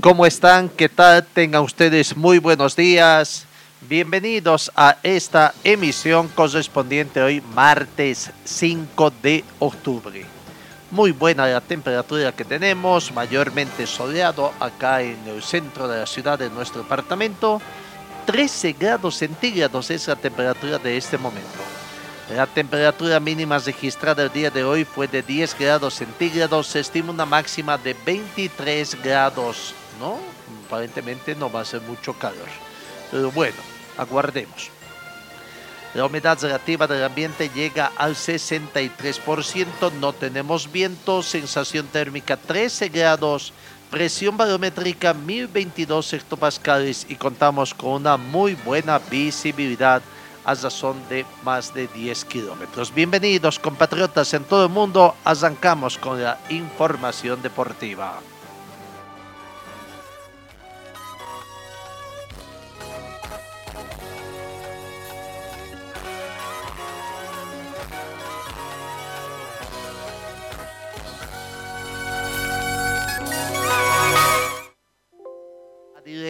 ¿Cómo están? ¿Qué tal? Tengan ustedes muy buenos días. Bienvenidos a esta emisión correspondiente hoy martes 5 de octubre. Muy buena la temperatura que tenemos, mayormente soleado acá en el centro de la ciudad de nuestro departamento. 13 grados centígrados es la temperatura de este momento. La temperatura mínima registrada el día de hoy fue de 10 grados centígrados. Se estima una máxima de 23 grados, ¿no? Aparentemente no va a ser mucho calor. Pero bueno, aguardemos. La humedad relativa del ambiente llega al 63%. No tenemos viento. Sensación térmica 13 grados. Presión barométrica 1022 hectopascales y contamos con una muy buena visibilidad a razón de más de 10 kilómetros. Bienvenidos compatriotas en todo el mundo, arrancamos con la información deportiva.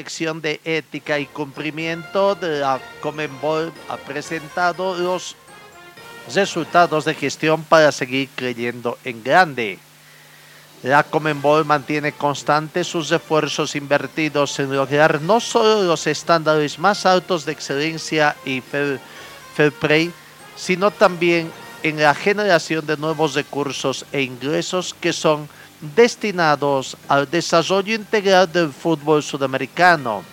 Dirección de Ética y Cumplimiento de la Comenbol ha presentado los resultados de gestión para seguir creyendo en grande. La Comenbol mantiene constantes sus esfuerzos invertidos en lograr no solo los estándares más altos de excelencia y fair, fair play, sino también en la generación de nuevos recursos e ingresos que son destinados al desarrollo integral del fútbol sudamericano.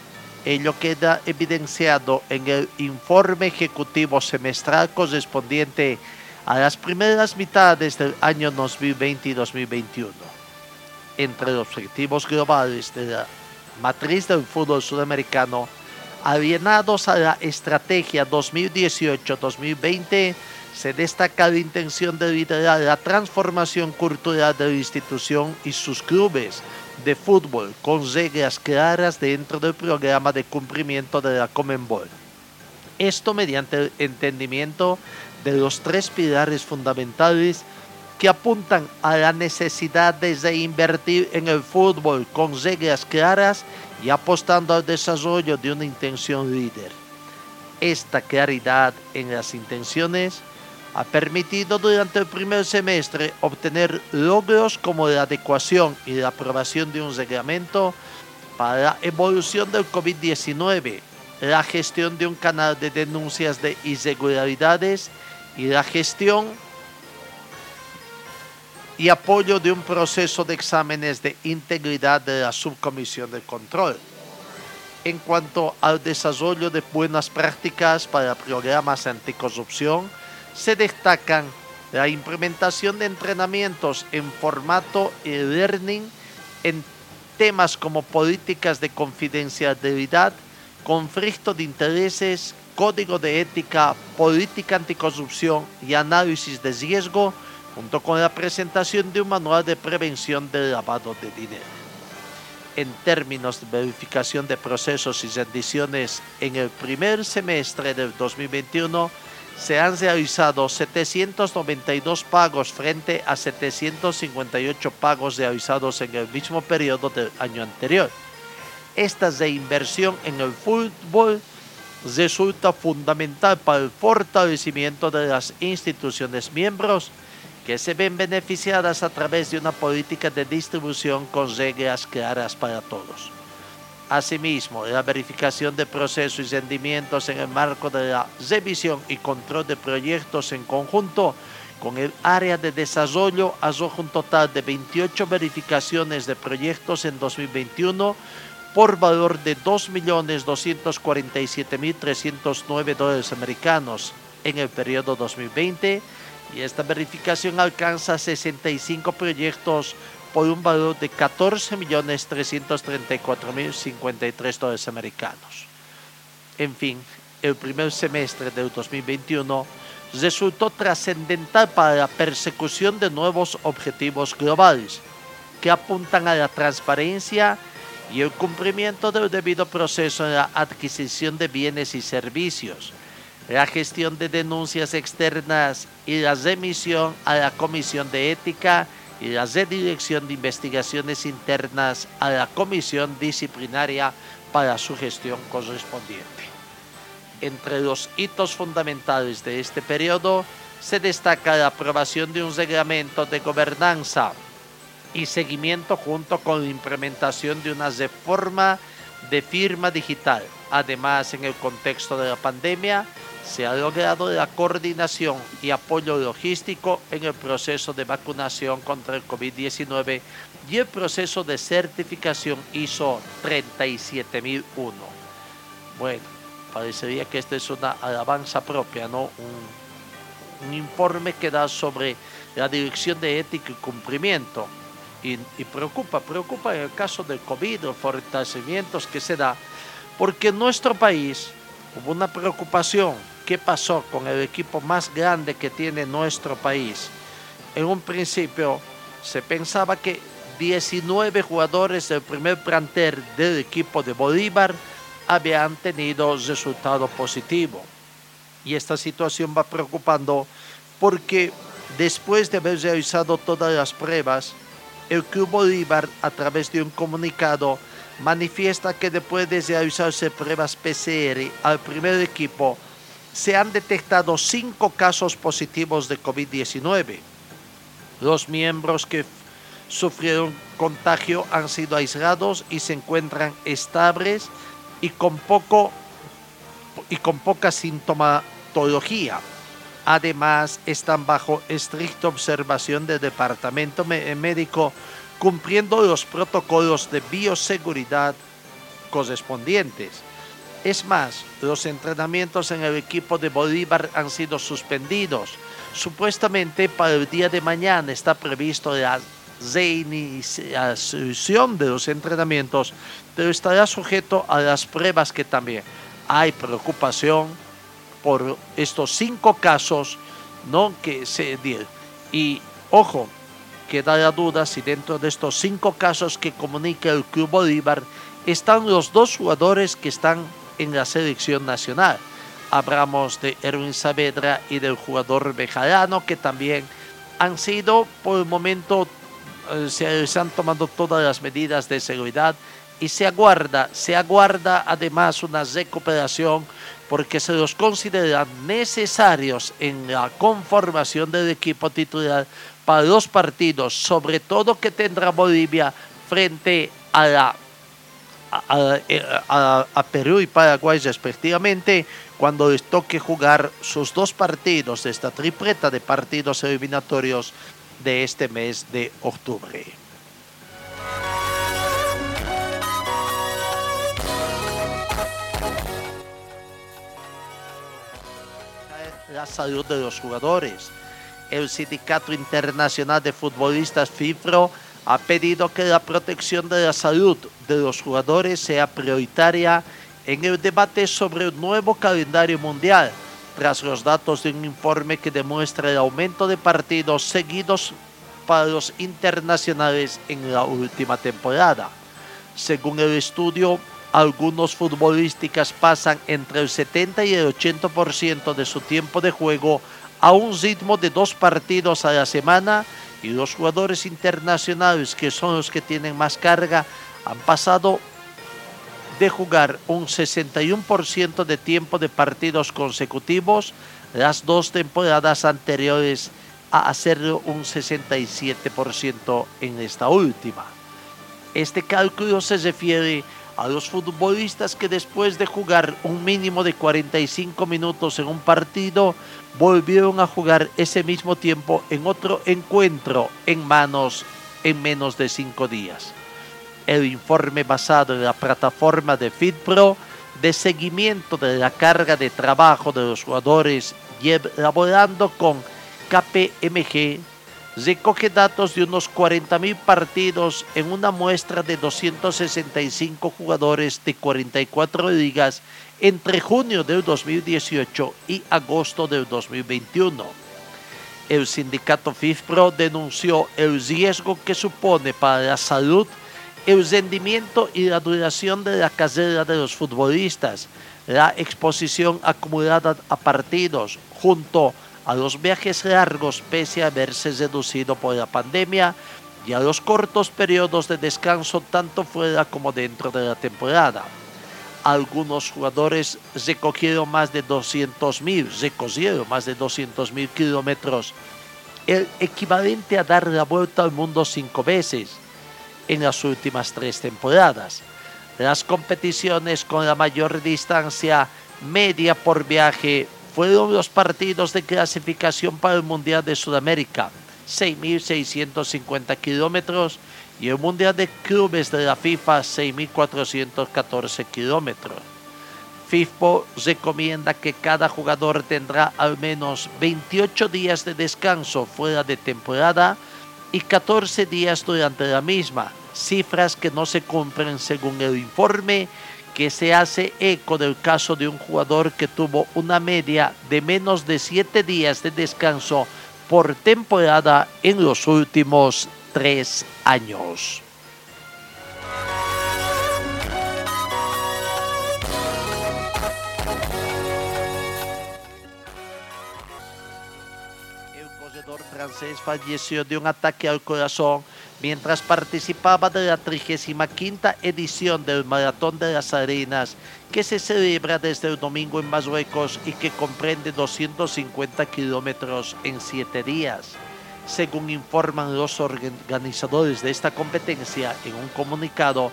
Ello queda evidenciado en el informe ejecutivo semestral correspondiente a las primeras mitades del año 2020 y 2021. Entre los objetivos globales de la matriz del fútbol sudamericano, alienados a la estrategia 2018-2020, se destaca la intención de liderar la transformación cultural de la institución y sus clubes de fútbol con reglas claras dentro del programa de cumplimiento de la Comenbol. Esto mediante el entendimiento de los tres pilares fundamentales que apuntan a la necesidad de reinvertir en el fútbol con reglas claras y apostando al desarrollo de una intención líder. Esta claridad en las intenciones ha permitido durante el primer semestre obtener logros como la adecuación y la aprobación de un reglamento para la evolución del COVID-19, la gestión de un canal de denuncias de irregularidades y la gestión y apoyo de un proceso de exámenes de integridad de la subcomisión de control. En cuanto al desarrollo de buenas prácticas para programas anticorrupción, se destacan la implementación de entrenamientos en formato e-learning en temas como políticas de confidencialidad, conflicto de intereses, código de ética, política anticorrupción y análisis de riesgo, junto con la presentación de un manual de prevención del lavado de dinero. En términos de verificación de procesos y rendiciones en el primer semestre del 2021, se han realizado 792 pagos frente a 758 pagos realizados en el mismo periodo del año anterior. Esta reinversión en el fútbol resulta fundamental para el fortalecimiento de las instituciones miembros que se ven beneficiadas a través de una política de distribución con reglas claras para todos. Asimismo, la verificación de procesos y rendimientos en el marco de la revisión y control de proyectos en conjunto con el área de desarrollo arroja un total de 28 verificaciones de proyectos en 2021 por valor de 2.247.309 dólares americanos. En el periodo 2020, y esta verificación alcanza 65 proyectos por un valor de 14.334.053 dólares americanos. En fin, el primer semestre del 2021 resultó trascendental para la persecución de nuevos objetivos globales que apuntan a la transparencia y el cumplimiento del debido proceso en la adquisición de bienes y servicios, la gestión de denuncias externas y la remisión a la Comisión de Ética y la redirección de investigaciones internas a la Comisión Disciplinaria para su gestión correspondiente. Entre los hitos fundamentales de este periodo se destaca la aprobación de un reglamento de gobernanza y seguimiento junto con la implementación de una reforma de firma digital. Además, en el contexto de la pandemia, se ha logrado la coordinación y apoyo logístico en el proceso de vacunación contra el COVID-19 y el proceso de certificación ISO 37001. Bueno, parecería que esta es una alabanza propia, ¿no? Un, informe que da sobre la dirección de ética y cumplimiento. Y, y, preocupa, preocupa en el caso del COVID, los fortalecimientos que se da, porque en nuestro país hubo una preocupación. ¿Qué pasó con el equipo más grande que tiene nuestro país? En un principio se pensaba que 19 jugadores del primer plantel del equipo de Bolívar habían tenido resultado positivo. Y esta situación va preocupando porque después de haber realizado todas las pruebas, el Club Bolívar, a través de un comunicado, manifiesta que después de realizarse pruebas PCR al primer equipo, se han detectado cinco casos positivos de COVID-19. Los miembros que sufrieron contagio han sido aislados y se encuentran estables y con, poco, y con poca sintomatología. Además, están bajo estricta observación del departamento médico, cumpliendo los protocolos de bioseguridad correspondientes. Es más, los entrenamientos en el equipo de Bolívar han sido suspendidos. Supuestamente para el día de mañana está previsto la reiniciación de los entrenamientos, pero estará sujeto a las pruebas que también hay preocupación por estos cinco casos no que se dieron. Y ojo, queda la duda si dentro de estos cinco casos que comunica el Club Bolívar están los dos jugadores que están en la selección nacional. Hablamos de Erwin Saavedra y del jugador Bejarano que también han sido por el momento eh, se, han tomado todas las medidas de seguridad y se aguarda, se aguarda además una recuperación porque se los consideran necesarios en la conformación del equipo titular para los partidos, sobre todo que tendrá Bolivia frente a la a, a, a, Perú y Paraguay respectivamente cuando les toque jugar sus dos partidos de esta tripleta de partidos eliminatorios de este mes de octubre. La salud de los jugadores. El Sindicato Internacional de Futbolistas FIFRO ha pedido que la protección de la salud de los jugadores sea prioritaria en el debate sobre el nuevo calendario mundial, tras los datos de un informe que demuestra el aumento de partidos seguidos para los internacionales en la última temporada. Según el estudio, algunos futbolísticas pasan entre el 70 y el 80% de su tiempo de juego a un ritmo de dos partidos a la semana y los jugadores internacionales, que son los que tienen más carga, han pasado de jugar un 61% de tiempo de partidos consecutivos las dos temporadas anteriores a hacerlo un 67% en esta última. Este cálculo se refiere a los futbolistas que después de jugar un mínimo de 45 minutos en un partido volvieron a jugar ese mismo tiempo en otro encuentro en manos en menos de cinco días. El informe basado en la plataforma de FitPro de seguimiento de la carga de trabajo de los jugadores y con KPMG recoge datos de unos 40.000 partidos en una muestra de 265 jugadores de 44 ligas entre junio del 2018 y agosto del 2021. El sindicato FIFPRO denunció el riesgo que supone para la salud, el rendimiento y la duración de la carrera de los futbolistas, la exposición acumulada a partidos, junto a los viajes largos pese a haberse reducido por la pandemia y a los cortos periodos de descanso tanto fuera como dentro de la temporada. Algunos jugadores recogieron más de 200 mil, recogieron más de 200 mil kilómetros, el equivalente a dar la vuelta al mundo cinco veces en las últimas tres temporadas. Las competiciones con la mayor distancia media por viaje fueron los partidos de clasificación para el Mundial de Sudamérica, 6.650 kilómetros, y el Mundial de Clubes de la FIFA, 6.414 kilómetros. FIFPO recomienda que cada jugador tendrá al menos 28 días de descanso fuera de temporada y 14 días durante la misma, cifras que no se cumplen según el informe que se hace eco del caso de un jugador que tuvo una media de menos de 7 días de descanso por temporada en los últimos tres años. El corredor francés falleció de un ataque al corazón mientras participaba de la 35 edición del Maratón de las Arenas, que se celebra desde el domingo en Marruecos y que comprende 250 kilómetros en siete días. Según informan los organizadores de esta competencia en un comunicado,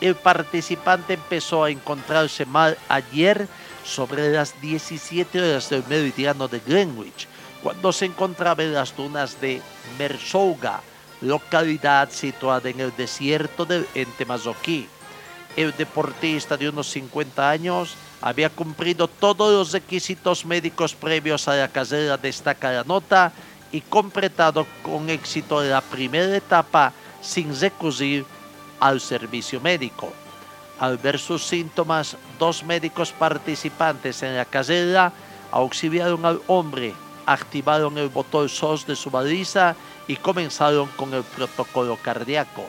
el participante empezó a encontrarse mal ayer sobre las 17 horas del meridiano de Greenwich, cuando se encontraba en las dunas de Mersouga, localidad situada en el desierto del Ente Mazoquí. El deportista de unos 50 años había cumplido todos los requisitos médicos previos a la carrera destaca la nota y completado con éxito la primera etapa sin recurrir al servicio médico. Al ver sus síntomas, dos médicos participantes en la carrera auxiliaron al hombre, activaron el botón SOS de su baliza y comenzaron con el protocolo cardíaco.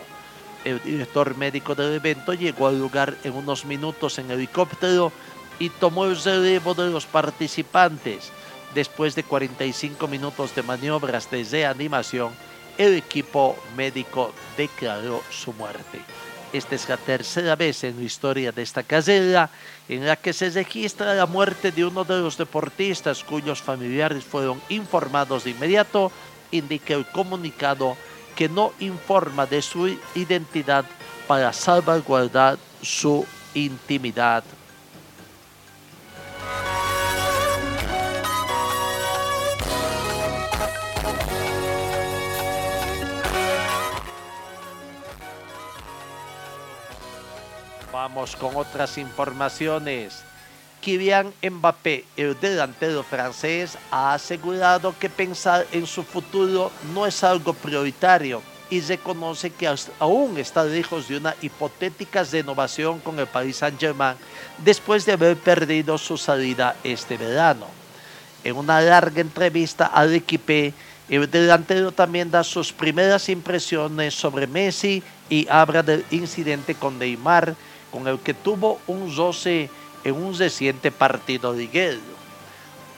El director médico del evento llegó al lugar en unos minutos en helicóptero y tomó el relevo de los participantes. Después de 45 minutos de maniobras de reanimación, el equipo médico declaró su muerte. Esta es la tercera vez en la historia de esta carrera en la que se registra la muerte de uno de los deportistas cuyos familiares fueron informados de inmediato indica el comunicado que no informa de su identidad para salvaguardar su intimidad. Vamos con otras informaciones. Kylian Mbappé, el delantero francés, ha asegurado que pensar en su futuro no es algo prioritario y reconoce que aún está lejos de una hipotética renovación con el Paris Saint-Germain después de haber perdido su salida este verano. En una larga entrevista al equipo, el delantero también da sus primeras impresiones sobre Messi y habla del incidente con Neymar, con el que tuvo un roce en un reciente partido de guerra.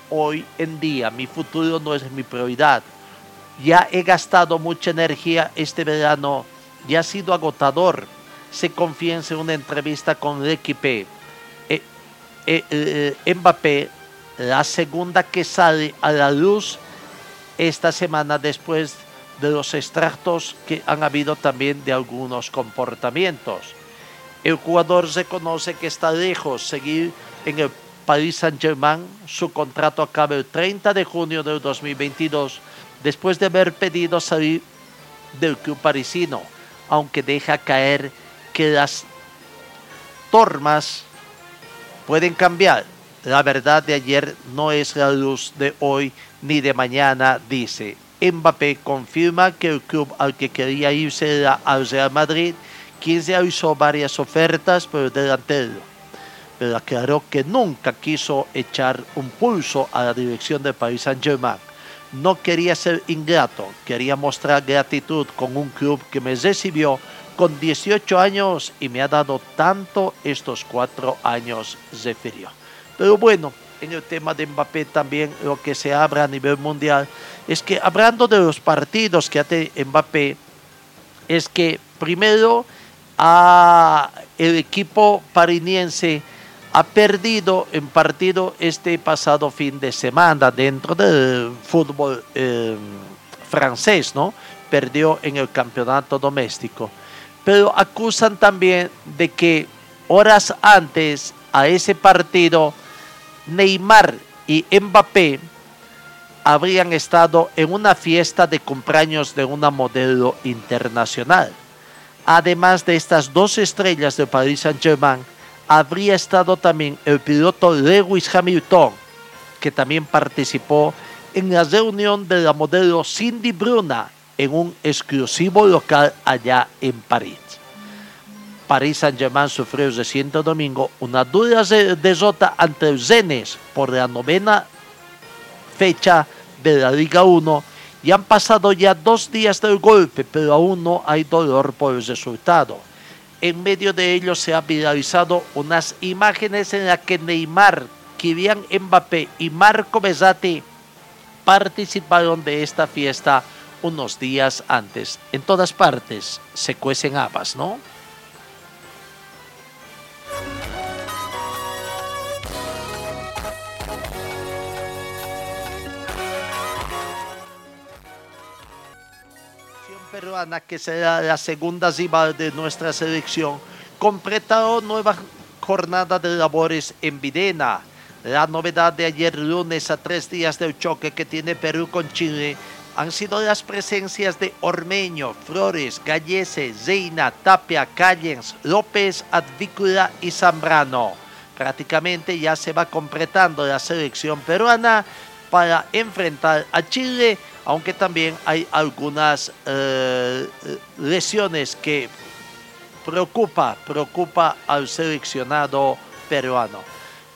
Hoy en día mi futuro no es mi prioridad. Ya he gastado mucha energía este verano y ha sido agotador. Se confiesa en una entrevista con el equipo. Eh, eh, eh, Mbappé, la segunda que sale a la luz esta semana después de los extractos que han habido también de algunos comportamientos. El jugador reconoce que está lejos seguir en el Paris Saint-Germain. Su contrato acaba el 30 de junio del 2022 después de haber pedido salir del club parisino, aunque deja caer que las tormas pueden cambiar La verdad de ayer no es la luz de hoy ni de mañana, dice. Mbappé confirma que el club al que quería irse era al Real Madrid, quien se hizo varias ofertas por el delantero. Pero aclaró que nunca quiso echar un pulso a la dirección de Paris Saint-Germain. No quería ser ingrato, quería mostrar gratitud con un club que me recibió con 18 años y me ha dado tanto estos cuatro años, refirió. Pero bueno, en el tema de Mbappé también lo que se abra a nivel mundial es que hablando de los partidos que hace Mbappé, es que primero el equipo pariniense ha perdido en partido este pasado fin de semana dentro del fútbol eh, francés, ¿no? Perdió en el campeonato doméstico. Pero acusan también de que horas antes a ese partido Neymar y Mbappé habrían estado en una fiesta de cumpleaños de una modelo internacional. Además de estas dos estrellas de Paris Saint-Germain, habría estado también el piloto Lewis Hamilton, que también participó en la reunión de la modelo Cindy Bruna en un exclusivo local allá en París. Paris Saint-Germain sufrió reciente domingo una dura derrota ante el Zenes por la novena fecha de la Liga 1 y han pasado ya dos días del golpe, pero aún no hay dolor por el resultado. En medio de ello se han viralizado unas imágenes en las que Neymar, Kylian Mbappé y Marco Bezzati participaron de esta fiesta unos días antes. En todas partes se cuecen habas, ¿no? Peruana, que será la segunda rival de nuestra selección, completó nueva jornada de labores en Videna. La novedad de ayer lunes a tres días del choque que tiene Perú con Chile han sido las presencias de Ormeño, Flores, Gallese, Zeina, Tapia, Callens, López, Advícula y Zambrano. Prácticamente ya se va completando la selección peruana para enfrentar a Chile, aunque también hay algunas eh, lesiones que preocupa, preocupa al seleccionado peruano.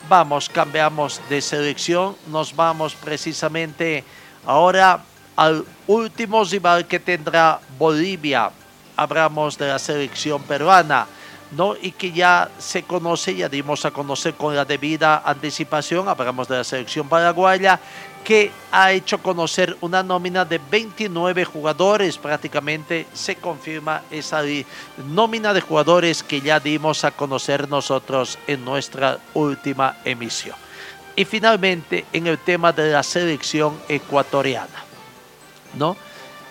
Vamos, cambiamos de selección, nos vamos precisamente ahora al último rival que tendrá Bolivia. Hablamos de la selección peruana. ¿no? y que ya se conoce, ya dimos a conocer con la debida anticipación, hablamos de la selección paraguaya, que ha hecho conocer una nómina de 29 jugadores, prácticamente se confirma esa nómina de jugadores que ya dimos a conocer nosotros en nuestra última emisión. Y finalmente en el tema de la selección ecuatoriana. ¿no?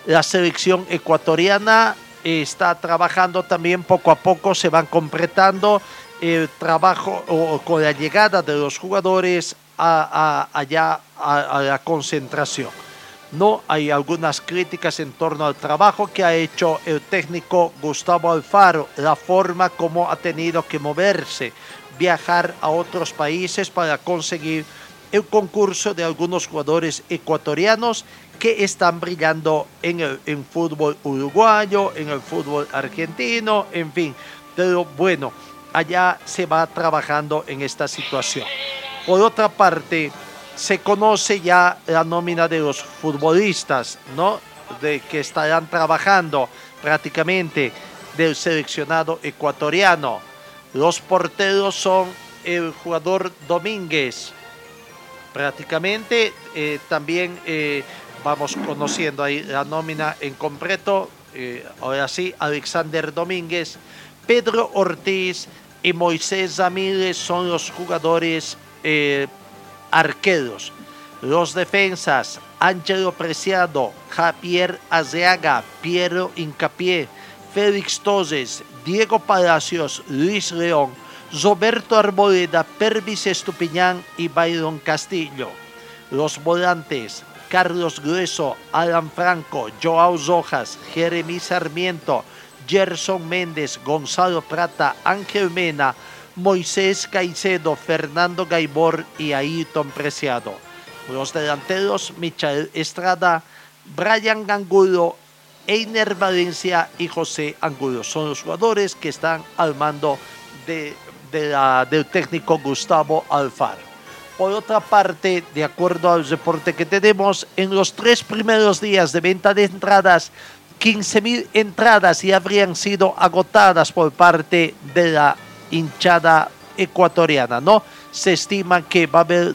La selección ecuatoriana está trabajando también poco a poco, se van completando el trabajo con la llegada de los jugadores allá a, la concentración. No hay algunas críticas en torno al trabajo que ha hecho el técnico Gustavo Alfaro, la forma como ha tenido que moverse, viajar a otros países para conseguir el concurso de algunos jugadores ecuatorianos que están brillando en el fútbol uruguayo, en el fútbol argentino, en fin. Pero bueno, allá se va trabajando en esta situación. Por otra parte, se conoce ya la nómina de los futbolistas, ¿no? De que estarán trabajando prácticamente del seleccionado ecuatoriano. Los porteros son el jugador Domínguez. Prácticamente eh, también eh, vamos conociendo ahí la nómina en completo. Eh, ahora sí, Alexander Domínguez, Pedro Ortiz y Moisés Ramírez son los jugadores eh, arqueros. Los defensas, Ángelo Preciado, Javier Azeaga, Piero Incapié, Félix Toses, Diego Palacios, Luis León, Roberto Arboleda, Pervis Estupiñán y Byron Castillo. Los volantes, Carlos Grueso, Alan Franco, Joao Rojas, Jeremy Sarmiento, Gerson Méndez, Gonzalo Prata, Ángel Mena, Moisés Caicedo, Fernando Gaibor y Ayrton Preciado. Los delanteros, Michael Estrada, Brian Gangudo, Einer Valencia y José Angulo. Son los jugadores que están al mando de, del técnico Gustavo Alfaro. Por otra parte, de acuerdo al reporte que tenemos, en los tres primeros días de venta de entradas, 15.000 entradas ya habrían sido agotadas por parte de la hinchada ecuatoriana, ¿no? Se estima que va a haber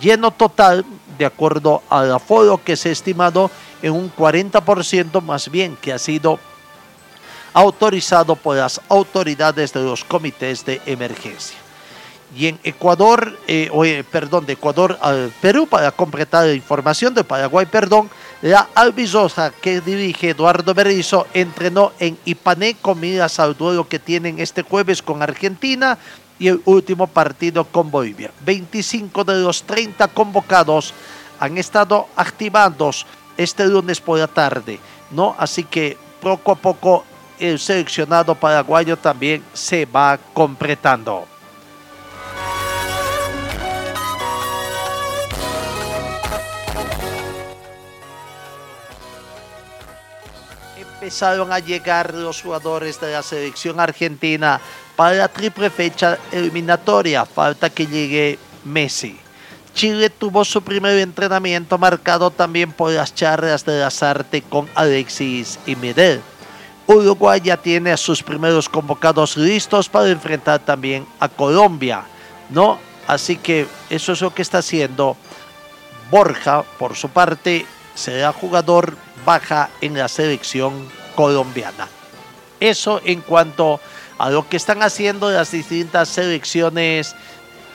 lleno total, de acuerdo al aforo que se ha estimado, en un 40% más bien que ha sido autorizado por las autoridades de los comités de emergencia. Y en Ecuador, eh, eh, perdón, de Ecuador al Perú, para completar la información de Paraguay, perdón, la albizosa que dirige Eduardo Berizzo entrenó en Ipané con miras al duelo que tienen este jueves con Argentina y el último partido con Bolivia. 25 de los 30 convocados han estado activados este lunes por la tarde, ¿no? Así que poco a poco el seleccionado paraguayo también se va completando. Empezaron a llegar los jugadores de la selección argentina para la triple fecha eliminatoria. Falta que llegue Messi. Chile tuvo su primer entrenamiento marcado también por las charlas de las artes con Alexis y Miguel. Uruguay ya tiene a sus primeros convocados listos para enfrentar también a Colombia, ¿no? Así que eso es lo que está haciendo Borja, por su parte, será jugador baja en la selección colombiana. Eso en cuanto a lo que están haciendo las distintas selecciones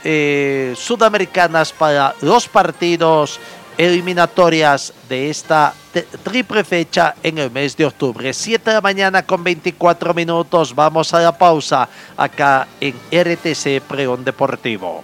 eh, sudamericanas para los partidos eliminatorias de esta triple fecha en el mes de octubre. 7 de la mañana con 24 minutos. Vamos a la pausa acá en RTC Preón Deportivo.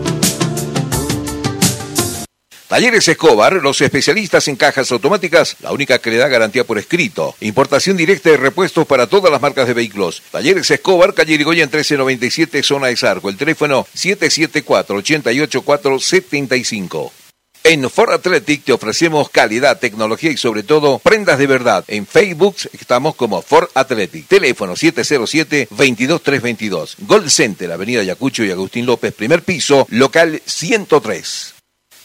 Talleres Escobar, los especialistas en cajas automáticas, la única que le da garantía por escrito. Importación directa de repuestos para todas las marcas de vehículos. Talleres Escobar, calle Irigoyen 1397, zona de Zarco. El teléfono 774-88475. En Ford Athletic te ofrecemos calidad, tecnología y sobre todo prendas de verdad. En Facebook estamos como Ford Athletic. Teléfono 707-22322. Gold Center, Avenida Yacucho y Agustín López, primer piso, local 103.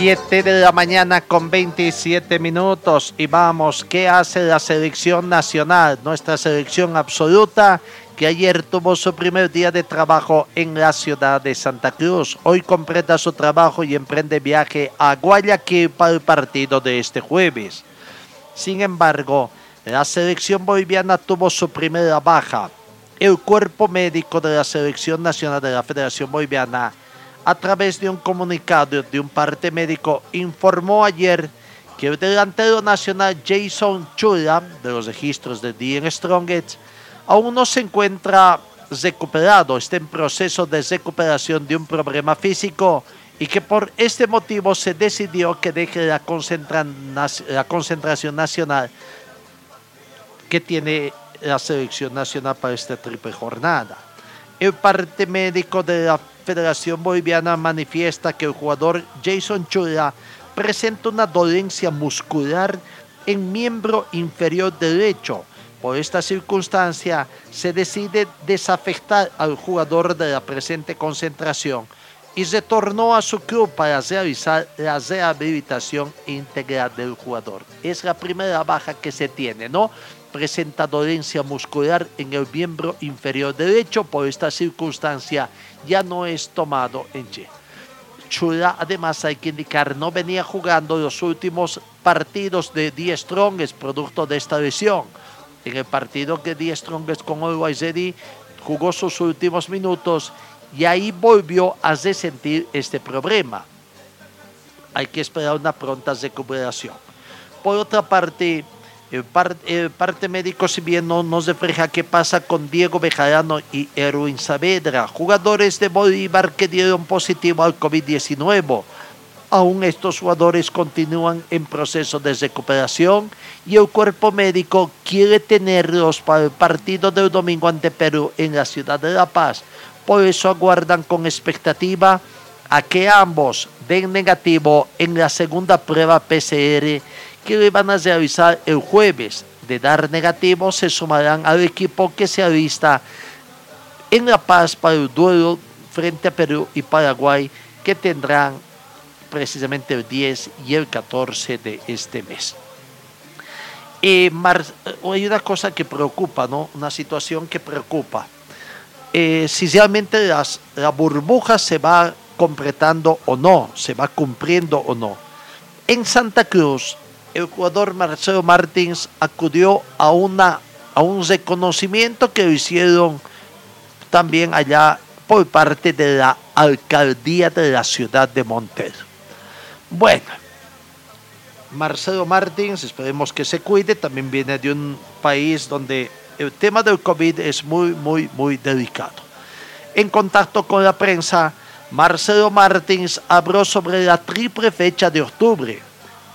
7 de la mañana con 27 minutos y vamos, ¿qué hace la selección nacional? Nuestra selección absoluta que ayer tuvo su primer día de trabajo en la ciudad de Santa Cruz. Hoy completa su trabajo y emprende viaje a Guayaquil para el partido de este jueves. Sin embargo, la selección boliviana tuvo su primera baja. El cuerpo médico de la selección nacional de la Federación Boliviana, a través de un comunicado de un parte médico, informó ayer que el delantero nacional Jason Chula, de los registros de The Strongest, aún no se encuentra recuperado, está en proceso de recuperación de un problema físico y que por este motivo se decidió que deje la, la concentración nacional que tiene la selección nacional para esta triple jornada. El parte médico de la Federación Boliviana manifiesta que el jugador Jason Chula presenta una dolencia muscular en miembro inferior derecho, por esta circunstancia, se decide desafectar al jugador de la presente concentración y retornó a su club para realizar la rehabilitación integral del jugador. Es la primera baja que se tiene, ¿no? Presenta dolencia muscular en el miembro inferior derecho, por esta circunstancia ya no es tomado en Che. Chula, además hay que indicar, no venía jugando los últimos partidos de 10 Strongest producto de esta lesión en el partido que Die Strongest con Always Ready jugó sus últimos minutos y ahí volvió a resentir este problema. Hay que esperar una pronta recuperación. Por otra parte, el, parte médico, si no nos refleja qué pasa con Diego Bejarano y Erwin Saavedra, jugadores de Bolívar que dieron positivo al COVID-19 Aún estos jugadores continúan en proceso de recuperación y el cuerpo médico quiere tenerlos para el partido del domingo ante Perú en la ciudad de La Paz. Por eso aguardan con expectativa a que ambos den negativo en la segunda prueba PCR que van a realizar el jueves. De dar negativo se sumarán al equipo que se avista en La Paz para el duelo frente a Perú y Paraguay que tendrán precisamente el 10 y el 14 de este mes. Eh, hay una cosa que preocupa, ¿no? Una situación que preocupa. Eh, si realmente la burbuja se va completando o no, se va cumpliendo o no. En Santa Cruz, el jugador Marcelo Martins acudió a, una, a un reconocimiento que hicieron también allá por parte de la alcaldía de la ciudad de Monterrey. Bueno, Marcelo Martins, esperemos que se cuide, también viene de un país donde el tema del COVID es muy, muy, muy delicado. En contacto con la prensa, Marcelo Martins habló sobre la triple fecha de octubre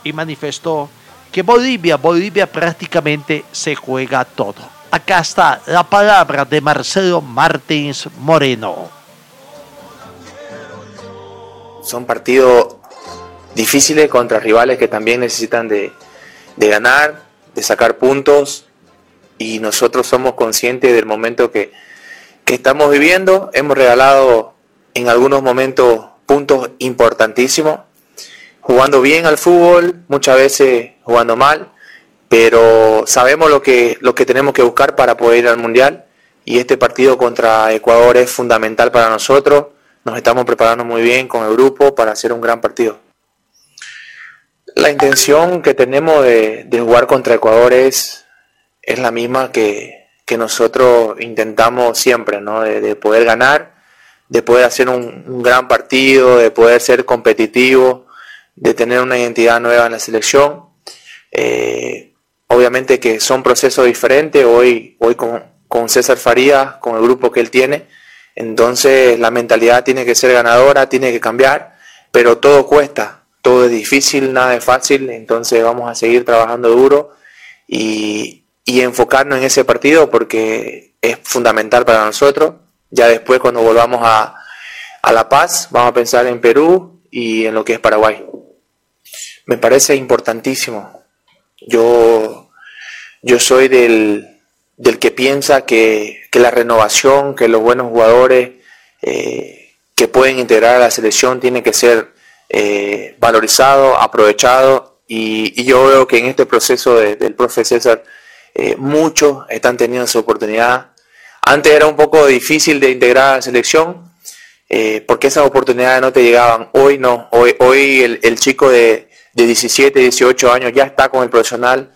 y manifestó que Bolivia, Bolivia prácticamente se juega todo. Acá está la palabra de Marcelo Martins Moreno. Son partidos difíciles contra rivales que también necesitan de, ganar, de sacar puntos y nosotros somos conscientes del momento que, que estamos viviendo. Hemos regalado en algunos momentos puntos importantísimos, jugando bien al fútbol, muchas veces jugando mal, pero sabemos lo que, lo que tenemos que buscar para poder ir al Mundial y este partido contra Ecuador es fundamental para nosotros. Nos estamos preparando muy bien con el grupo para hacer un gran partido. La intención que tenemos de, jugar contra Ecuador es, es la misma que, nosotros intentamos siempre, ¿no? de, poder ganar, de poder hacer un, gran partido, de poder ser competitivo, de tener una identidad nueva en la selección. Eh, obviamente que son procesos diferentes, hoy, hoy con, con César Farías, con el grupo que él tiene, entonces la mentalidad tiene que ser ganadora, tiene que cambiar, pero todo cuesta, todo es difícil, nada es fácil, entonces vamos a seguir trabajando duro y, enfocarnos en ese partido porque es fundamental para nosotros. Ya después cuando volvamos a, La Paz, vamos a pensar en Perú y en lo que es Paraguay. Me parece importantísimo. Yo, yo soy del, que piensa que, la renovación, que los buenos jugadores eh, que pueden integrar a la selección tiene que ser eh, valorizado, aprovechado y, yo veo que en este proceso del profe César eh, muchos están teniendo su oportunidad. Antes era un poco difícil de integrar a la selección eh, porque esas oportunidades no te llegaban. Hoy no, hoy, hoy el, chico de, de, 17, 18 años ya está con el profesional,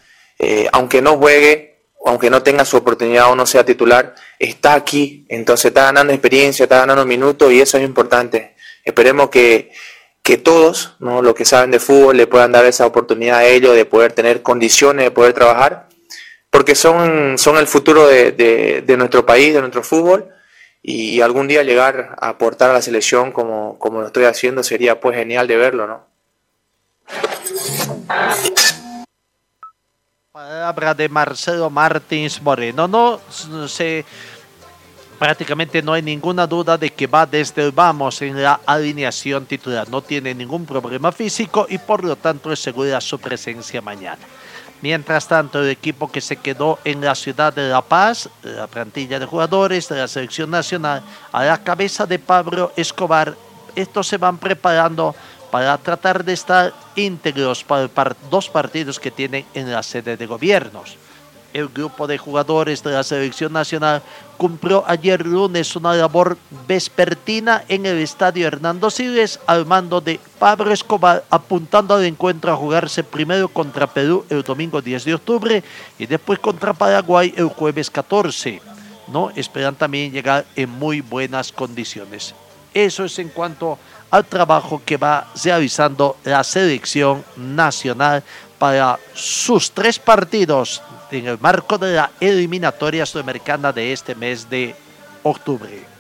aunque no juegue, aunque no tenga su oportunidad o no sea titular, está aquí, entonces está ganando experiencia, está ganando minutos y eso es importante. Esperemos que, que todos, ¿no? los que saben de fútbol, le puedan dar esa oportunidad a ellos de poder tener condiciones de poder trabajar, porque son, son el futuro de, nuestro país, de nuestro fútbol, y, algún día llegar a aportar a la selección como, como lo estoy haciendo sería pues genial de verlo, ¿no? Palabra de Marcelo Martins Moreno, no se prácticamente no hay ninguna duda de que va desde el vamos en la alineación titular. No tiene ningún problema físico y por lo tanto es segura su presencia mañana. Mientras tanto, el equipo que se quedó en la ciudad de La Paz, la plantilla de jugadores de la selección nacional, a la cabeza de Pablo Escobar, estos se van preparando para tratar de estar íntegros para dos partidos que tienen en la sede de gobiernos el grupo de jugadores de la selección nacional cumplió ayer lunes una labor vespertina en el estadio Hernando Siles al mando de Pablo Escobar, apuntando al encuentro a jugarse primero contra Perú el domingo 10 de octubre y después contra Paraguay el jueves 14. ¿no? Esperan también llegar en muy buenas condiciones. Eso es en cuanto al trabajo que va realizando la selección nacional para sus tres partidos en el marco de la eliminatoria sudamericana de este mes de octubre.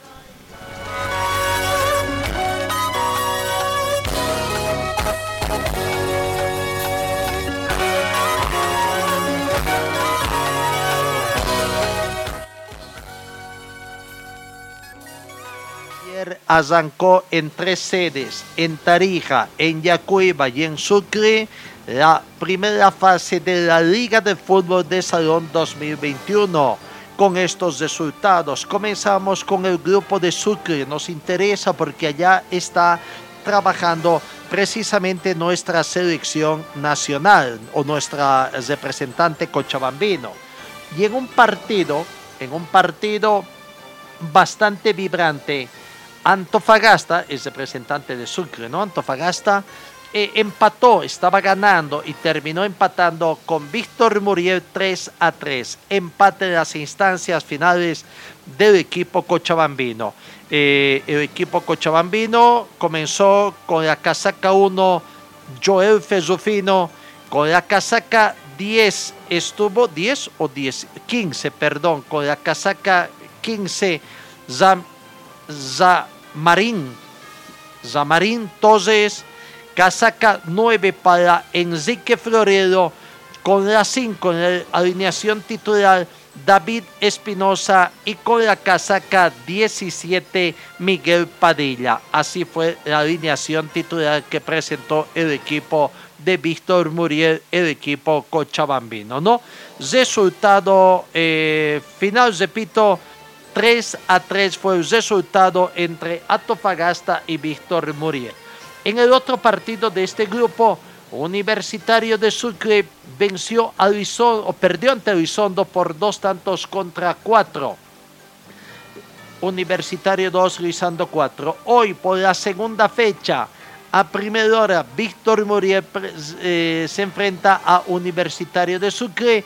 Arrancó en tres sedes, en Tarija, en Yacuiba y en Sucre, la primera fase de la Liga de Fútbol de Salón 2021. Con estos resultados comenzamos con el grupo de Sucre. Nos interesa porque allá está trabajando precisamente nuestra selección nacional o nuestra representante cochabambino. Y en un partido, en un partido bastante vibrante, Antofagasta, el representante de Sucre, ¿no? Antofagasta eh, empató, estaba ganando y terminó empatando con Víctor Muriel 3 a 3. Empate de las instancias finales del equipo cochabambino. Eh, el equipo cochabambino comenzó con la casaca 1 Joel Fezufino, con la casaca 10 estuvo 10 o 10, 15, perdón, con la casaca 15 Zamarín. Zamarín, entonces Casaca 9 para Enrique Florero. Con la 5 en la alineación titular David Espinosa y con la casaca 17 Miguel Padilla. Así fue la alineación titular que presentó el equipo de Víctor Muriel, el equipo cochabambino. ¿no? Resultado eh, final, repito, 3 a 3 fue el resultado entre Atofagasta y Víctor Muriel. En el otro partido de este grupo, Universitario de Sucre venció a o perdió ante Luisondo por dos tantos contra cuatro. Universitario 2, Luisando 4. Hoy, por la segunda fecha, a primera hora, Víctor Muriel eh, se enfrenta a Universitario de Sucre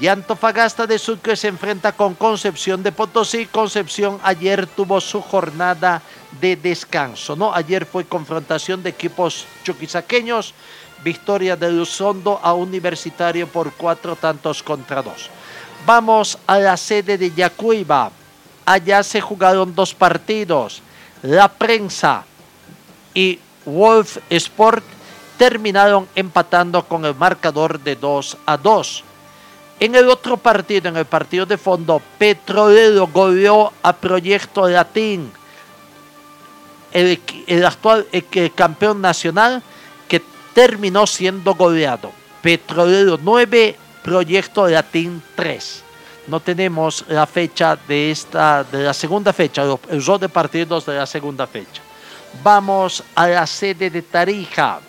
y Antofagasta de Sucre se enfrenta con Concepción de Potosí. Concepción ayer tuvo su jornada de descanso, ¿no? Ayer fue confrontación de equipos chuquisaqueños, victoria de Luzondo a Universitario por cuatro tantos contra dos. Vamos a la sede de Yacuiba. Allá se jugaron dos partidos. La prensa y Wolf Sport terminaron empatando con el marcador de 2 a 2. En el otro partido, en el partido de fondo, Petrolero goleó a Proyecto Latín, el, actual campeón nacional que terminó siendo goleado. Petrolero 9, Proyecto Latín 3. No tenemos la fecha de esta, de la segunda fecha, los dos partidos de la segunda fecha. Vamos a la sede de Tarija.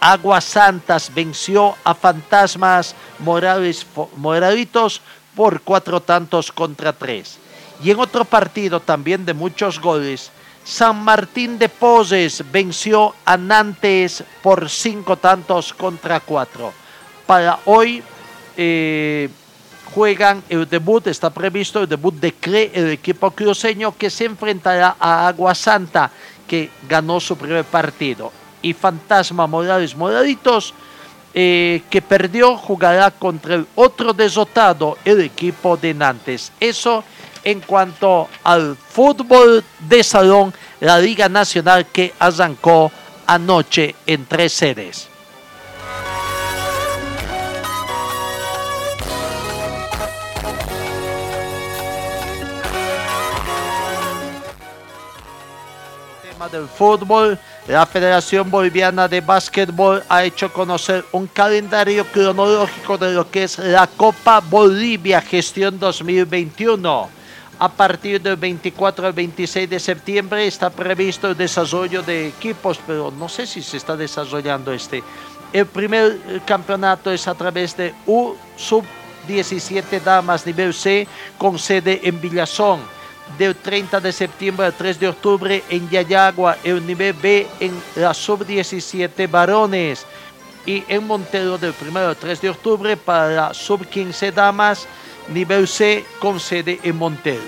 Aguas Santas venció a Fantasmas Morales, Moralitos por cuatro tantos contra tres. Y en otro partido también de muchos goles, San Martín de Poses venció a Nantes por cinco tantos contra cuatro. Para hoy eh, juegan el debut, está previsto el debut de CRE, el equipo cruceño que se enfrentará a Agua Santa, que ganó su primer partido. Y Fantasma Morales Moraditos, eh, que perdió, jugará contra el otro desotado, el equipo de Nantes. Eso en cuanto al fútbol de salón, la Liga Nacional que arrancó anoche en tres sedes. Tema del fútbol, la Federación Boliviana de Básquetbol ha hecho conocer un calendario cronológico de lo que es la Copa Bolivia Gestión 2021 a partir del 24 al 26 de septiembre está previsto el desarrollo de equipos, pero no sé si se está desarrollando este. El primer campeonato es a través de U Sub 17 Damas nivel C con sede en Villazón. Del 30 de septiembre al 3 de octubre en Yayagua, el nivel B en la Sub 17 Varones. Y en Montero del 1 al 3 de octubre para la Sub 15 Damas nivel C con sede en Montel.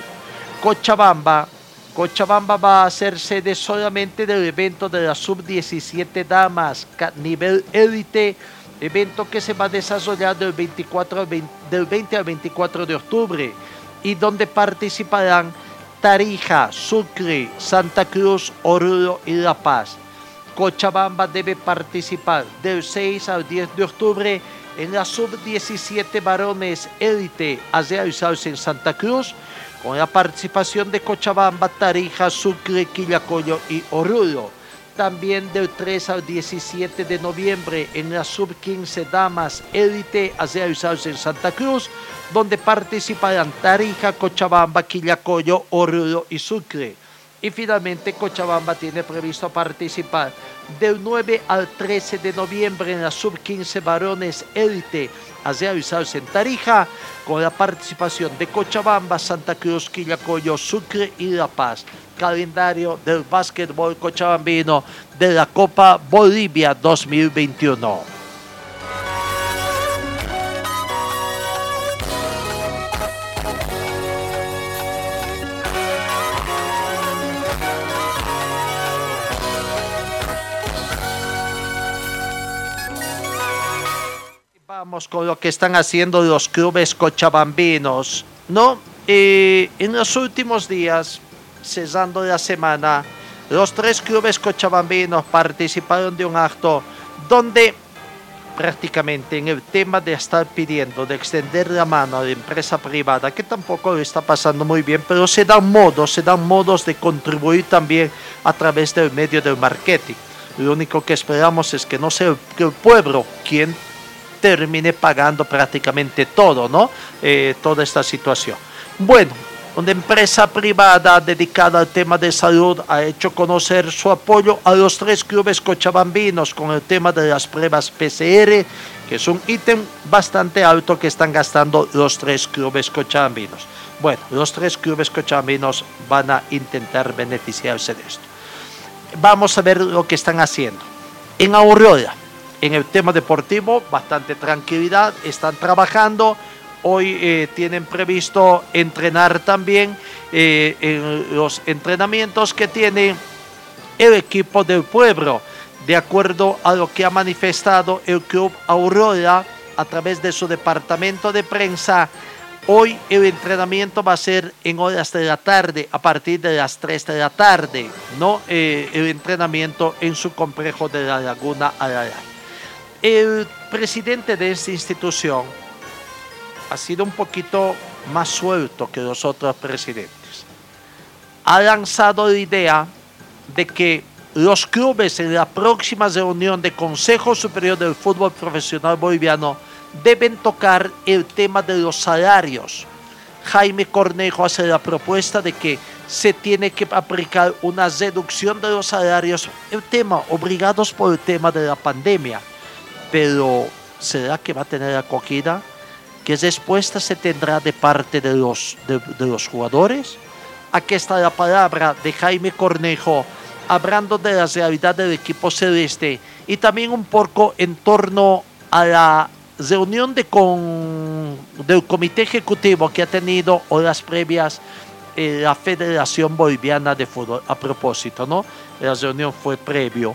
Cochabamba, Cochabamba va a ser sede solamente del evento de la sub-17 damas, nivel élite, evento que se va a desarrollar del, 24 del 20 al 24 de octubre y donde participarán Tarija, Sucre, Santa Cruz, Oruro y La Paz. Cochabamba debe participar del 6 al 10 de octubre en la sub-17 varones élite a realizarse en Santa Cruz con la participación de Cochabamba, Tarija, Sucre, Quillacoyo y Oruro. También del 3 al 17 de noviembre en la sub-15 Damas Élite a realizarse en Santa Cruz, donde participarán Tarija, Cochabamba, Quillacoyo, Oruro y Sucre. Y finalmente Cochabamba tiene previsto participar del 9 al 13 de noviembre en la sub-15 varones élite a realizarse en Tarija con la participación de Cochabamba, Santa Cruz, Quillacoyo, Sucre y La Paz. Calendario del básquetbol cochabambino de la Copa Bolivia 2021. Con lo que están haciendo los clubes cochabambinos, ¿no? en los últimos días, cesando la semana, los tres clubes cochabambinos participaron de un acto donde prácticamente en el tema de estar pidiendo, de extender la mano a la empresa privada, que tampoco le está pasando muy bien, pero se dan modos, se dan modos de contribuir también a través del medio del marketing. Lo único que esperamos es que no sea el pueblo quien termine pagando prácticamente todo, ¿no? Eh, toda esta situación. Bueno, una empresa privada dedicada al tema de salud ha hecho conocer su apoyo a los tres clubes cochabambinos con el tema de las pruebas PCR, que es un ítem bastante alto que están gastando los tres clubes cochabambinos. Bueno, los tres clubes cochabambinos van a intentar beneficiarse de esto. Vamos a ver lo que están haciendo. En Aurora, en el tema deportivo, bastante tranquilidad, están trabajando. Hoy eh, tienen previsto entrenar también eh, en los entrenamientos que tiene el equipo del pueblo, de acuerdo a lo que ha manifestado el Club Aurora a través de su departamento de prensa. Hoy el entrenamiento va a ser en horas de la tarde, a partir de las 3 de la tarde, no eh, el entrenamiento en su complejo de la Laguna Araray. El presidente de esta institución ha sido un poquito más suelto que los otros presidentes. Ha lanzado la idea de que los clubes en la próxima reunión del Consejo Superior del Fútbol Profesional Boliviano deben tocar el tema de los salarios. Jaime Cornejo hace la propuesta de que se tiene que aplicar una reducción de los salarios, el tema, obligados por el tema de la pandemia. Pero, ¿será que va a tener acogida? ¿Qué respuesta se tendrá de parte de los, de, los jugadores? Aquí está la palabra de Jaime Cornejo, hablando de la realidad del equipo celeste y también un poco en torno a la reunión de con, del comité ejecutivo que ha tenido horas previas eh, la Federación Boliviana de Fútbol. A propósito, ¿no? La reunión fue previo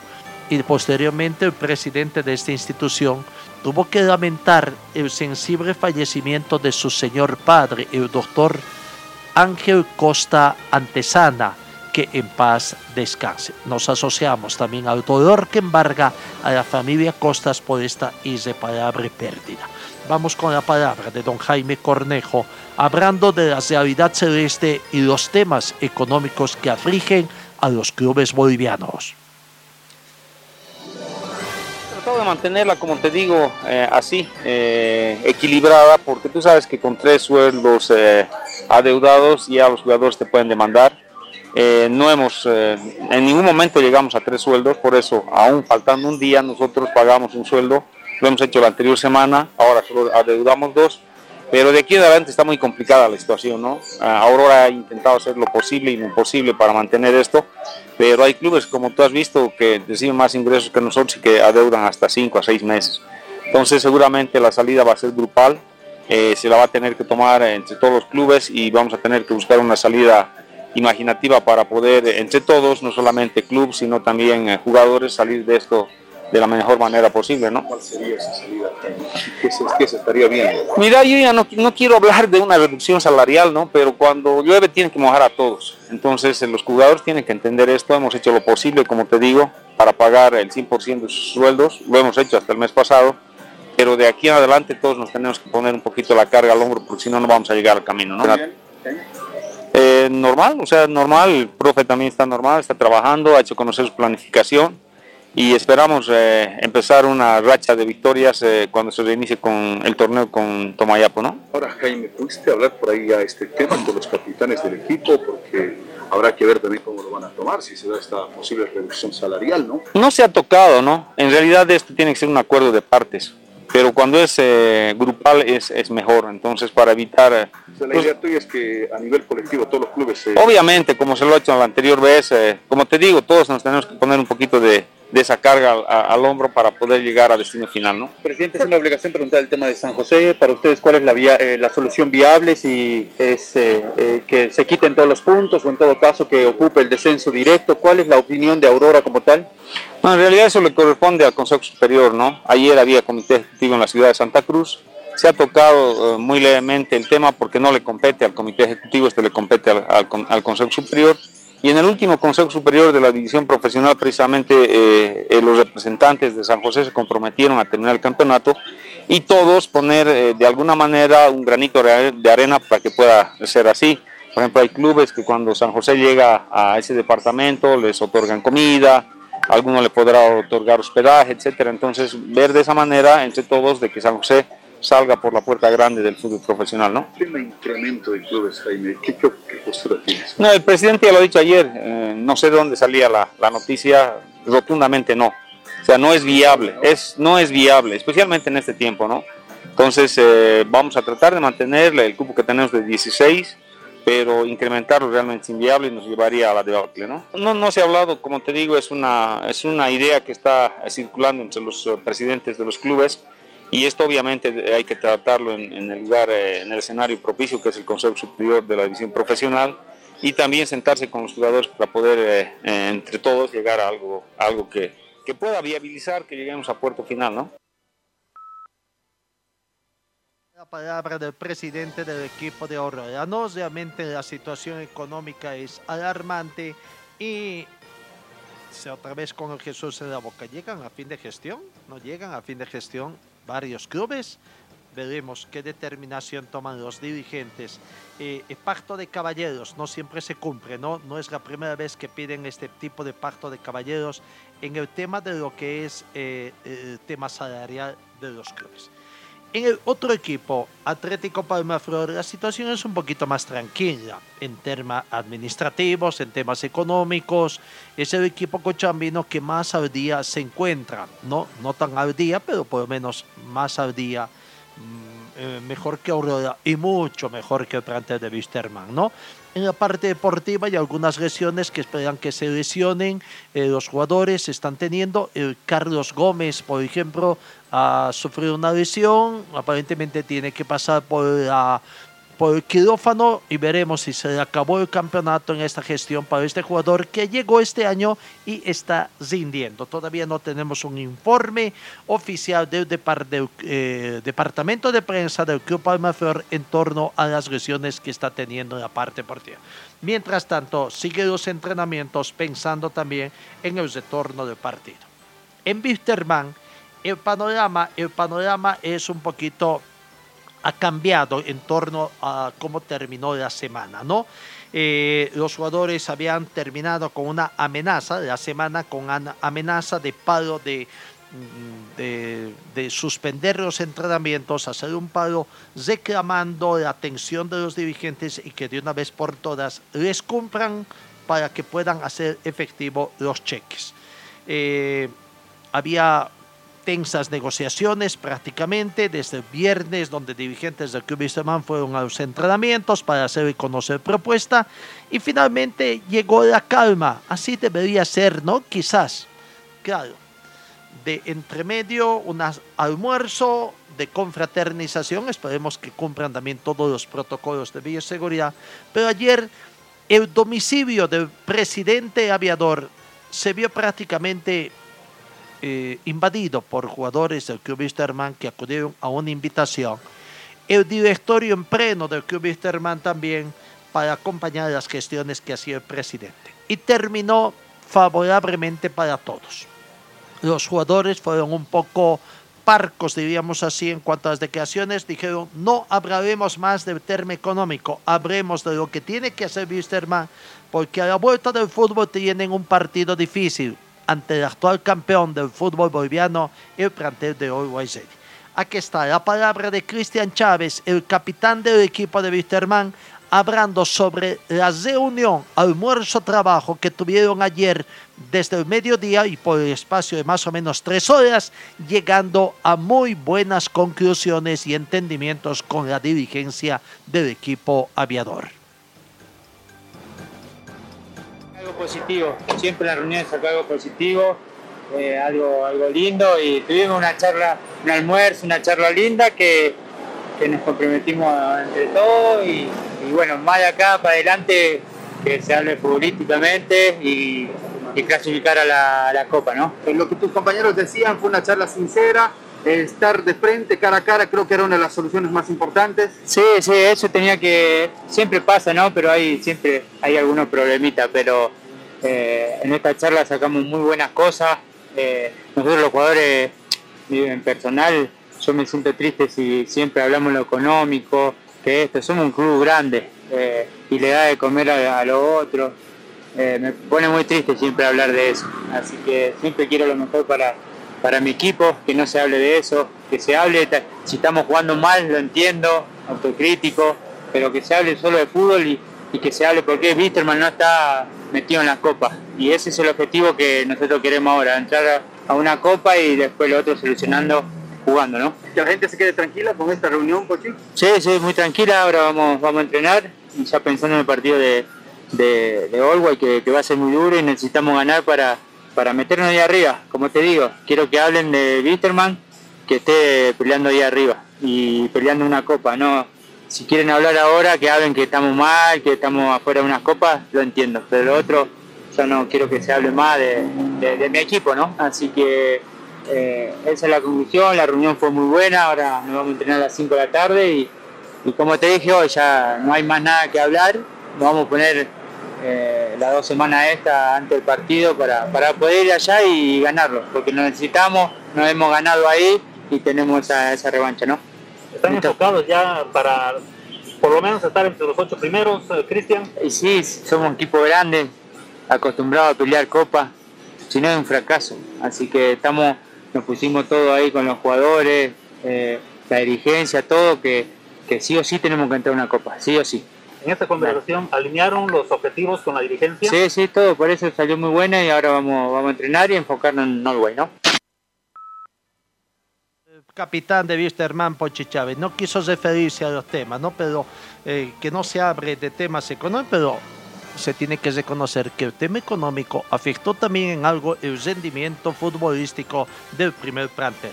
y posteriormente el presidente de esta institución tuvo que lamentar el sensible fallecimiento de su señor padre, el doctor Ángel Costa Antesana, que en paz descanse. Nos asociamos también al dolor que embarga a la familia Costas por esta irreparable pérdida. Vamos con la palabra de don Jaime Cornejo, hablando de la realidad celeste y los temas económicos que afligen a los clubes bolivianos. Tratado de mantenerla, como te digo, eh, así, eh, equilibrada, porque tú sabes que con tres sueldos eh, adeudados ya los jugadores te pueden demandar. Eh, no hemos, eh, en ningún momento llegamos a tres sueldos, por eso, aún faltando un día, nosotros pagamos un sueldo, lo hemos hecho la anterior semana, ahora solo adeudamos dos, pero de aquí en adelante está muy complicada la situación, ¿no? Ah, Aurora ha intentado hacer lo posible y lo imposible para mantener esto, pero hay clubes, como tú has visto, que reciben más ingresos que nosotros y que adeudan hasta cinco a seis meses. Entonces, seguramente la salida va a ser grupal, eh, se la va a tener que tomar entre todos los clubes y vamos a tener que buscar una salida imaginativa para poder, entre todos, no solamente club, sino también eh, jugadores, salir de esto de la mejor manera posible, ¿no? ¿Cuál sería esa salida? ¿Qué se, qué se estaría viendo? Mira, yo ya no, no quiero hablar de una reducción salarial, ¿no? Pero cuando llueve tiene que mojar a todos. Entonces eh, los jugadores tienen que entender esto. Hemos hecho lo posible, como te digo, para pagar el 100% de sus sueldos. Lo hemos hecho hasta el mes pasado. Pero de aquí en adelante todos nos tenemos que poner un poquito la carga al hombro porque si no, no vamos a llegar al camino, ¿no? Eh, normal, o sea, normal, el profe también está normal, está trabajando, ha hecho conocer su planificación y esperamos eh, empezar una racha de victorias eh, cuando se reinicie con el torneo con Tomayapo, ¿no? Ahora, Jaime, ¿pudiste hablar por ahí a este tema con los capitanes del equipo? Porque habrá que ver también cómo lo van a tomar, si se da esta posible reducción salarial, ¿no? No se ha tocado, ¿no? En realidad esto tiene que ser un acuerdo de partes, pero cuando es eh, grupal es, es mejor, entonces para evitar... O sea, la pues, idea tuya es que a nivel colectivo todos los clubes. Obviamente, como se lo ha hecho la anterior vez, como te digo, todos nos tenemos que poner un poquito de, de esa carga al, a- al hombro para poder llegar al destino final, ¿no? Presidente, es una obligación preguntar el tema de San José. Para ustedes, ¿cuál es la, vía, eh, la solución viable? Si es eh, eh, que se quiten todos los puntos o en todo caso que ocupe el descenso directo. ¿Cuál es la opinión de Aurora como tal? No, en realidad eso le corresponde al Consejo Superior, ¿no? Ayer había comité ejecutivo en la ciudad de Santa Cruz. Se ha tocado eh, muy levemente el tema porque no le compete al comité ejecutivo, este le compete al, al al Consejo Superior. Y en el último Consejo Superior de la División Profesional, precisamente eh, eh, los representantes de San José se comprometieron a terminar el campeonato y todos poner eh, de alguna manera un granito de arena para que pueda ser así. Por ejemplo, hay clubes que cuando San José llega a ese departamento les otorgan comida, alguno le podrá otorgar hospedaje, etcétera. Entonces, ver de esa manera entre todos de que San José salga por la puerta grande del fútbol profesional, ¿no? tema incremento de clubes, Jaime, ¿qué, qué, qué postura tienes? No, el presidente ya lo ha dicho ayer, eh, no sé de dónde salía la, la noticia, rotundamente no. O sea, no es viable, es, no es viable, especialmente en este tiempo, ¿no? Entonces, eh, vamos a tratar de mantener el cupo que tenemos de 16, pero incrementarlo realmente es inviable y nos llevaría a la debacle, ¿no? No, no se ha hablado, como te digo, es una, es una idea que está circulando entre los eh, presidentes de los clubes y esto obviamente hay que tratarlo en, el lugar, eh, en el escenario propicio que es el Consejo Superior de la División Profesional y también sentarse con los jugadores para poder eh, eh, entre todos llegar a algo, algo que, que pueda viabilizar que lleguemos a puerto final, ¿no? La palabra del presidente del equipo de. No, realmente la situación económica es alarmante y otra vez con el Jesús en la boca. ¿Llegan a fin de gestión? ¿No llegan a fin de gestión varios clubes? Veremos qué determinación toman los dirigentes. Eh, el pacto de caballeros no siempre se cumple, ¿no? No es la primera vez que piden este tipo de pacto de caballeros en el tema de lo que es eh, el tema salarial de los clubes. En el otro equipo, Atlético Palma Flor, la situación es un poquito más tranquila en temas administrativos, en temas económicos. Es el equipo cochambino que más al día se encuentra, no, no tan al día, pero por lo menos más al día eh, mejor que Aurora y mucho mejor que el plantel de Wisterman, ¿no? En la parte deportiva hay algunas lesiones que esperan que se lesionen. eh, los jugadores están teniendo. El Carlos Gómez, por ejemplo, ha sufrido una lesión. Aparentemente tiene que pasar por la por el quirófano y veremos si se acabó el campeonato en esta gestión para este jugador que llegó este año y está rindiendo. Todavía no tenemos un informe oficial del, eh, departamento de prensa del Club Palmaflor en torno a las lesiones que está teniendo en la parte deportiva. Mientras tanto, sigue los entrenamientos pensando también en el retorno del partido. En Wisterman, el panorama, el panorama es un poquito ha cambiado en torno a cómo terminó la semana, ¿no? Eh, los jugadores habían terminado con una amenaza, la semana con una amenaza de paro de, mm, de, de suspender los entrenamientos, hacer un paro reclamando la atención de los dirigentes y que de una vez por todas les cumplan para que puedan hacer efectivo los cheques. Eh, había tensas negociaciones prácticamente desde el viernes, donde dirigentes del Club fueron a los entrenamientos para hacer y conocer propuesta, y finalmente llegó la calma. Así debería ser, ¿no? Quizás, claro, de entremedio, un almuerzo de confraternización, esperemos que cumplan también todos los protocolos de bioseguridad, pero ayer el domicilio del presidente aviador se vio prácticamente eh, invadido por jugadores del Club Wisterman que acudieron a una invitación. El directorio en pleno del Club Wisterman también para acompañar las gestiones que hacía el presidente. Y terminó favorablemente para todos. Los jugadores fueron un poco parcos, diríamos así, en cuanto a las declaraciones. Dijeron, no hablaremos más del tema económico, hablemos de lo que tiene que hacer Wisterman, porque a la vuelta del fútbol tienen un partido difícil ante el actual campeón del fútbol boliviano, el plantel de Uruguay. Aquí está la palabra de Cristian Chávez, el capitán del equipo de Wisterman, hablando sobre la reunión, almuerzo, trabajo que tuvieron ayer desde el mediodía y por el espacio de más o menos tres horas, llegando a muy buenas conclusiones y entendimientos con la dirigencia del equipo aviador. Algo positivo. Siempre en las reuniones saco algo positivo, eh, algo, algo lindo y tuvimos una charla, un almuerzo, una charla linda que, que nos comprometimos entre todos y, y bueno, más de acá para adelante que se hable futbolísticamente y, clasificar a la, la Copa, ¿no? Lo que tus compañeros decían fue una charla sincera, estar de frente, cara a cara, creo que era una de las soluciones más importantes. Sí, sí, eso tenía que, siempre pasa, ¿no? Pero hay siempre hay algunos problemitas, pero eh, en esta charla sacamos muy buenas cosas. Eh, nosotros los jugadores, en personal, yo me siento triste si siempre hablamos lo económico, que esto, somos un club grande eh, y le da de comer a, a los otros. Me pone muy triste siempre hablar de eso, así que siempre quiero lo mejor para, para mi equipo, que no se hable de eso, que se hable, si estamos jugando mal, lo entiendo, autocrítico, pero que se hable solo de fútbol y, y que se hable porque Wisterman no está metido en las copas. Y ese es el objetivo que nosotros queremos ahora, entrar a, a una copa y después lo otro solucionando jugando, ¿no? Que la gente se quede tranquila con esta reunión, Pochi. Sí, sí, muy tranquila, ahora vamos, vamos a entrenar y ya pensando en el partido de, de, de que, que va a ser muy duro y necesitamos ganar para, para meternos ahí arriba. Como te digo, quiero que hablen de Wisterman, que esté peleando ahí arriba y peleando una copa, no si quieren hablar ahora que hablen que estamos mal, que estamos afuera de unas copas, lo entiendo, pero lo otro yo no quiero que se hable más de mi equipo, ¿no? Así que eh, esa es la conclusión, la reunión fue muy buena, ahora nos vamos a entrenar a las 5 de la tarde y, y como te dije hoy ya no hay más nada que hablar, nos vamos a poner eh, las dos semanas esta antes del partido para, para poder ir allá y ganarlo, porque lo necesitamos, nos hemos ganado ahí y tenemos esa, esa revancha, ¿no? Están enfocados ya para por lo menos estar entre los ocho primeros, eh, Cristian. Y sí, somos un equipo grande, acostumbrado a pelear copa, si no es un fracaso. Así que estamos, nos pusimos todo ahí con los jugadores, eh, la dirigencia, todo, que, que sí o sí tenemos que entrar a una copa, sí o sí. En esta conversación, ¿alinearon los objetivos con la dirigencia? Sí, sí, todo, por eso salió muy buena y ahora vamos, vamos a entrenar y enfocarnos en Norway, ¿no? capitán de Wisterman, Pochi Chávez, no quiso referirse a los temas, ¿no? Pero eh, que no se abre de temas económicos, pero se tiene que reconocer que el tema económico afectó también en algo el rendimiento futbolístico del primer plante.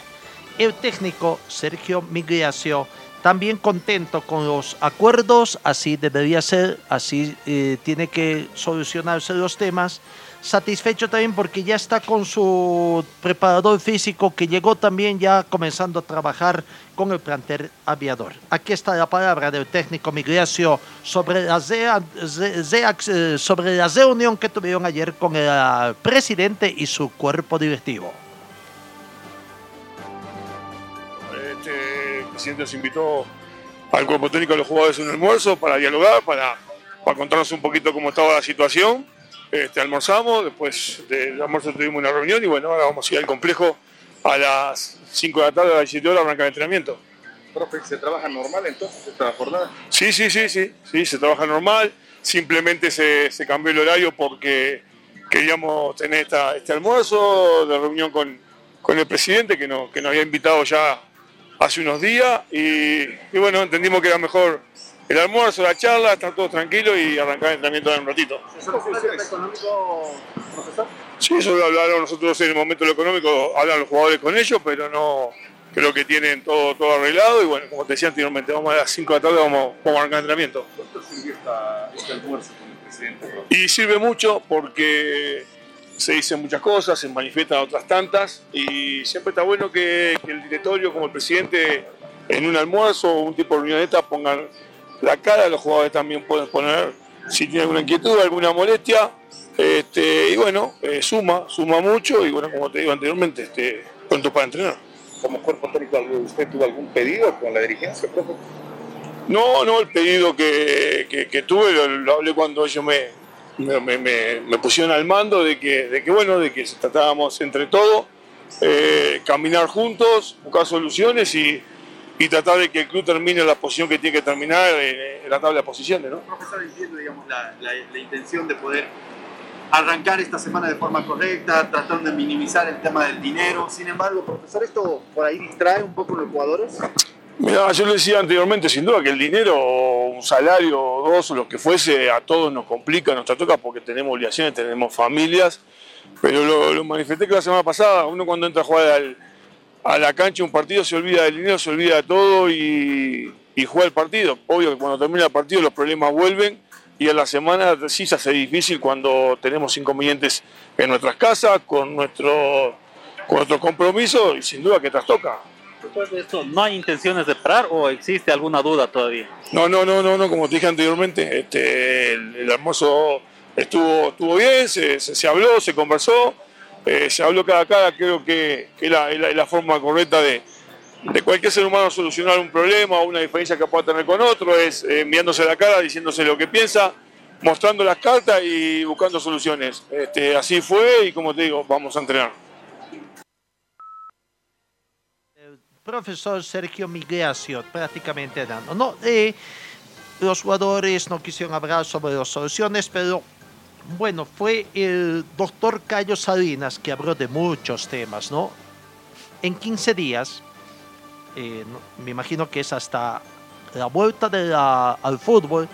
El técnico Sergio Migracio también contento con los acuerdos, así debería ser, así eh, tiene que solucionarse los temas satisfecho también porque ya está con su preparador físico que llegó también ya comenzando a trabajar con el plantel aviador. Aquí está la palabra del técnico Migracio sobre la, eh, sobre la reunión que tuvieron ayer con el ah, presidente y su cuerpo directivo. Presidente nos invitó al cuerpo técnico de los jugadores un almuerzo para dialogar, para, para contarnos un poquito cómo estaba la situación este, almorzamos, después del almuerzo tuvimos una reunión y bueno, ahora vamos a ir al complejo a las 5 de la tarde, a las 17 horas arranca el entrenamiento. Profe, ¿se trabaja normal entonces esta jornada? Sí, sí, sí, sí, sí, se trabaja normal. Simplemente se, cambió el horario porque queríamos tener este almuerzo de reunión con, el presidente que, no, que nos había invitado ya hace unos días y, y bueno, entendimos que era mejor el almuerzo, la charla, estar todos tranquilos y arrancar el entrenamiento en un ratito. ¿Eso es económico, profesor? Sí, eso lo hablaron nosotros en el momento de lo económico, hablan los jugadores con ellos, pero no creo que tienen todo, todo arreglado y bueno, como te decía anteriormente, vamos a las 5 de la tarde, vamos, a arrancar el entrenamiento. ¿Cuánto sirvió este almuerzo con el presidente? Y sirve mucho porque se dicen muchas cosas, se manifiestan otras tantas y siempre está bueno que, que el directorio como el presidente en un almuerzo o un tipo de reunioneta pongan la cara, los jugadores también pueden poner si tienen alguna inquietud, alguna molestia, este, y bueno, eh, suma, suma mucho, y bueno, como te digo anteriormente, este, pronto para entrenar. ¿Como cuerpo técnico usted tuvo algún pedido con la dirigencia, profe? No, no, el pedido que, tuve lo, hablé cuando ellos me, me, pusieron al mando de que, de que, bueno, de que tratábamos entre todos, eh, caminar juntos, buscar soluciones y tratar de que el club termine la posición que tiene que terminar en, la tabla de posiciones. ¿no? Profesor, entiendo digamos, la, la, intención de poder arrancar esta semana de forma correcta, tratando de minimizar el tema del dinero. Sin embargo, profesor, ¿esto por ahí distrae un poco los jugadores? Mira, yo le decía anteriormente, sin duda que el dinero, un salario dos lo que fuese, a todos nos complica, nos toca porque tenemos obligaciones, tenemos familias, pero lo, manifesté que la semana pasada, uno cuando entra a jugar a la cancha un partido se olvida del dinero, se olvida de todo y, juega el partido. Obvio que cuando termina el partido los problemas vuelven y en la semana sí se hace difícil cuando tenemos inconvenientes en nuestras casas, con nuestro, con nuestro compromiso y sin duda que trastoca. Después de esto, ¿no hay intenciones de parar o existe alguna duda todavía? No, no, no, no, no como te dije anteriormente, este, el, almuerzo estuvo, estuvo bien, se, habló, se conversó eh, se habló cada cara, creo que, es la, forma correcta de, cualquier ser humano solucionar un problema o una diferencia que pueda tener con otro, es eh, enviándose la cara, diciéndose lo que piensa, mostrando las cartas y buscando soluciones. Este, así fue y como te digo, vamos a entrenar. El profesor Sergio Migracio, prácticamente dando. No, los jugadores no quisieron hablar sobre las soluciones, pero bueno, fue el doctor Cayo Salinas que habló de muchos temas, ¿no? En 15 días, eh, me imagino que es hasta la vuelta al fútbol,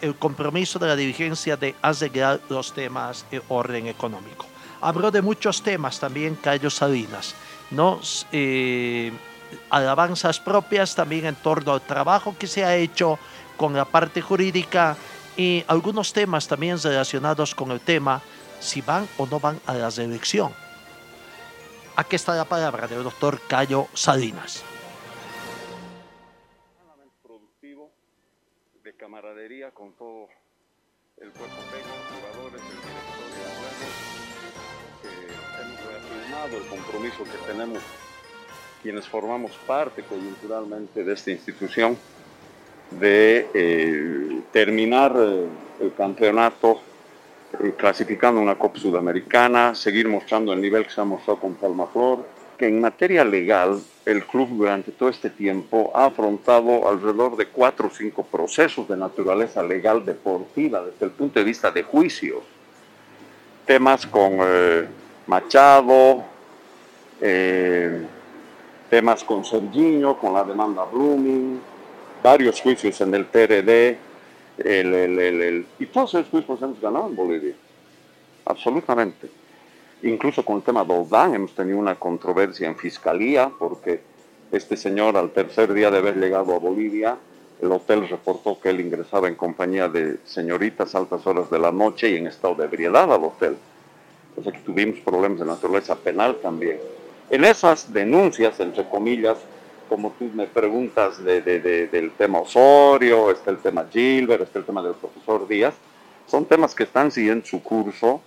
el compromiso de la dirigencia de arreglar los temas de orden económico. Habló de muchos temas también Cayo Salinas, ¿no? Eh, alabanzas propias también en torno al trabajo que se ha hecho con la parte jurídica y algunos temas también relacionados con el tema si van o no van a la reelección. Aquí está la palabra del doctor Cayo Salinas. de camaradería con todo el cuerpo técnico, jugadores, el director el compromiso que tenemos quienes formamos parte coyunturalmente de esta institución de eh, terminar eh, el campeonato eh, clasificando una Copa Sudamericana, seguir mostrando el nivel que se ha mostrado con Palmaflor, que en materia legal el club durante todo este tiempo ha afrontado alrededor de cuatro o cinco procesos de naturaleza legal deportiva desde el punto de vista de juicios. Temas con Machado, eh, temas con Serginho, con la demanda Blooming, varios juicios en el TRD, el, el, y todos esos juicios hemos ganado en Bolivia, absolutamente. Incluso con el tema Doldán hemos tenido una controversia en fiscalía porque este señor al tercer día de haber llegado a Bolivia, el hotel reportó que él ingresaba en compañía de señoritas altas horas de la noche y en estado de ebriedad al hotel. Que tuvimos problemas de naturaleza penal también. En esas denuncias, entre comillas, como tú me preguntas de- de- de- del tema Osorio, está el tema Gilbert, está el tema del profesor Díaz, son temas que están siguiendo su curso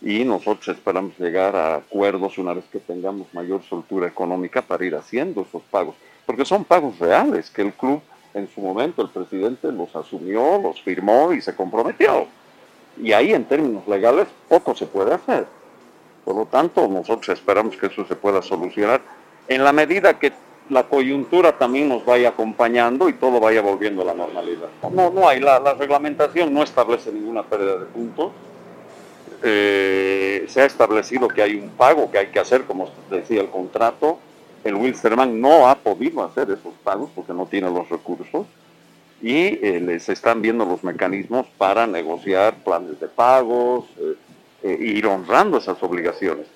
y nosotros esperamos llegar a acuerdos una vez que tengamos mayor soltura económica para ir haciendo esos pagos, porque son pagos reales que el club en su momento, el presidente los asumió, los firmó y se comprometió. Y ahí en términos legales poco se puede hacer. Por lo tanto, nosotros esperamos que eso se pueda solucionar en la medida que la coyuntura también nos vaya acompañando y todo vaya volviendo a la normalidad. No, no hay, la, la reglamentación no establece ninguna pérdida de puntos. Eh, se ha establecido que hay un pago que hay que hacer, como decía el contrato. El Wilstermann no ha podido hacer esos pagos porque no tiene los recursos y eh, les están viendo los mecanismos para negociar planes de pagos, eh, eh, ir honrando esas obligaciones.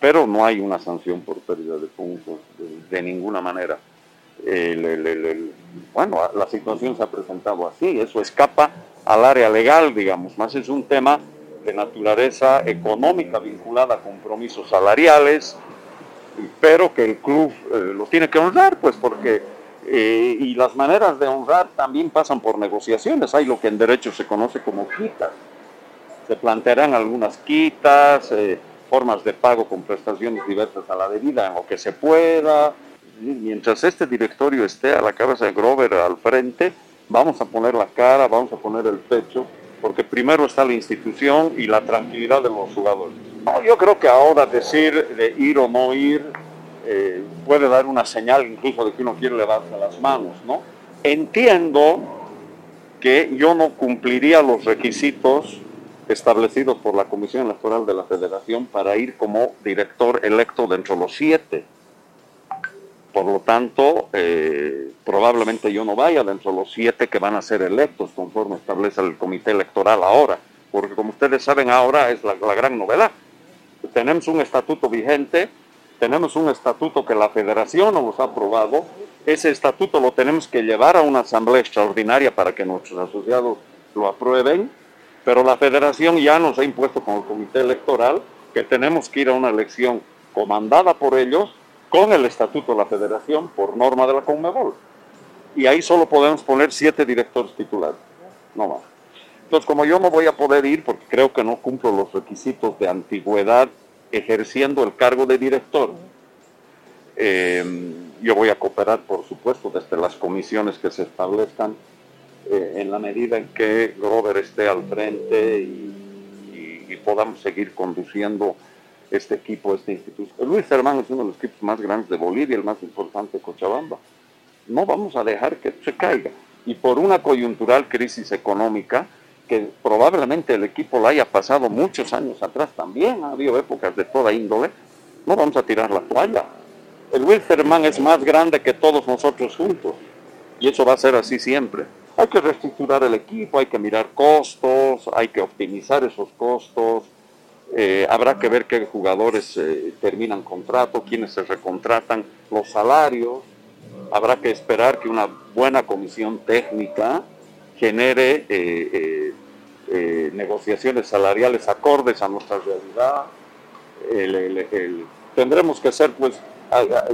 Pero no hay una sanción por pérdida de puntos de, ninguna manera. El- el- el- el- bueno, la situación se ha presentado así, eso escapa al área legal, digamos, más es un tema de naturaleza económica vinculada a compromisos salariales, pero que el club eh, lo tiene que honrar, pues porque, eh, y las maneras de honrar también pasan por negociaciones, hay lo que en derecho se conoce como quitas, se plantearán algunas quitas, eh, formas de pago con prestaciones diversas a la debida, en lo que se pueda, mientras este directorio esté a la cabeza de Grover al frente, vamos a poner la cara, vamos a poner el pecho, porque primero está la institución y la tranquilidad de los jugadores. No, yo creo que ahora decir de ir o no ir eh, puede dar una señal incluso de que uno quiere levantarse las manos, ¿no? Entiendo que yo no cumpliría los requisitos establecidos por la Comisión Electoral de la Federación para ir como director electo dentro de los siete. Por lo tanto, eh, probablemente yo no vaya dentro de los siete que van a ser electos conforme establece el comité electoral ahora, porque como ustedes saben ahora es la, la gran novedad. Tenemos un estatuto vigente, tenemos un estatuto que la federación nos ha aprobado, ese estatuto lo tenemos que llevar a una asamblea extraordinaria para que nuestros asociados lo aprueben, pero la federación ya nos ha impuesto con el comité electoral que tenemos que ir a una elección comandada por ellos con el estatuto de la federación por norma de la Conmebol. Y ahí solo podemos poner siete directores titulares, no más. Entonces, como yo no voy a poder ir porque creo que no cumplo los requisitos de antigüedad ejerciendo el cargo de director, eh, yo voy a cooperar, por supuesto, desde las comisiones que se establezcan eh, en la medida en que Grover esté al frente y, podamos seguir conduciendo este equipo, esta institución. El Luis Hermán es uno de los equipos más grandes de Bolivia, el más importante de Cochabamba. No vamos a dejar que se caiga. Y por una coyuntural crisis económica, que probablemente el equipo la haya pasado muchos años atrás también, ha habido épocas de toda índole, no vamos a tirar la toalla. El Wilstermann es más grande que todos nosotros juntos y eso va a ser así siempre. Hay que reestructurar el equipo, hay que mirar costos, hay que optimizar esos costos, eh, habrá que ver qué jugadores eh, terminan contrato, quiénes se recontratan, los salarios, habrá que esperar que una buena comisión técnica genere eh, eh, eh, negociaciones salariales acordes a nuestra realidad. El- el- tendremos que ser, pues,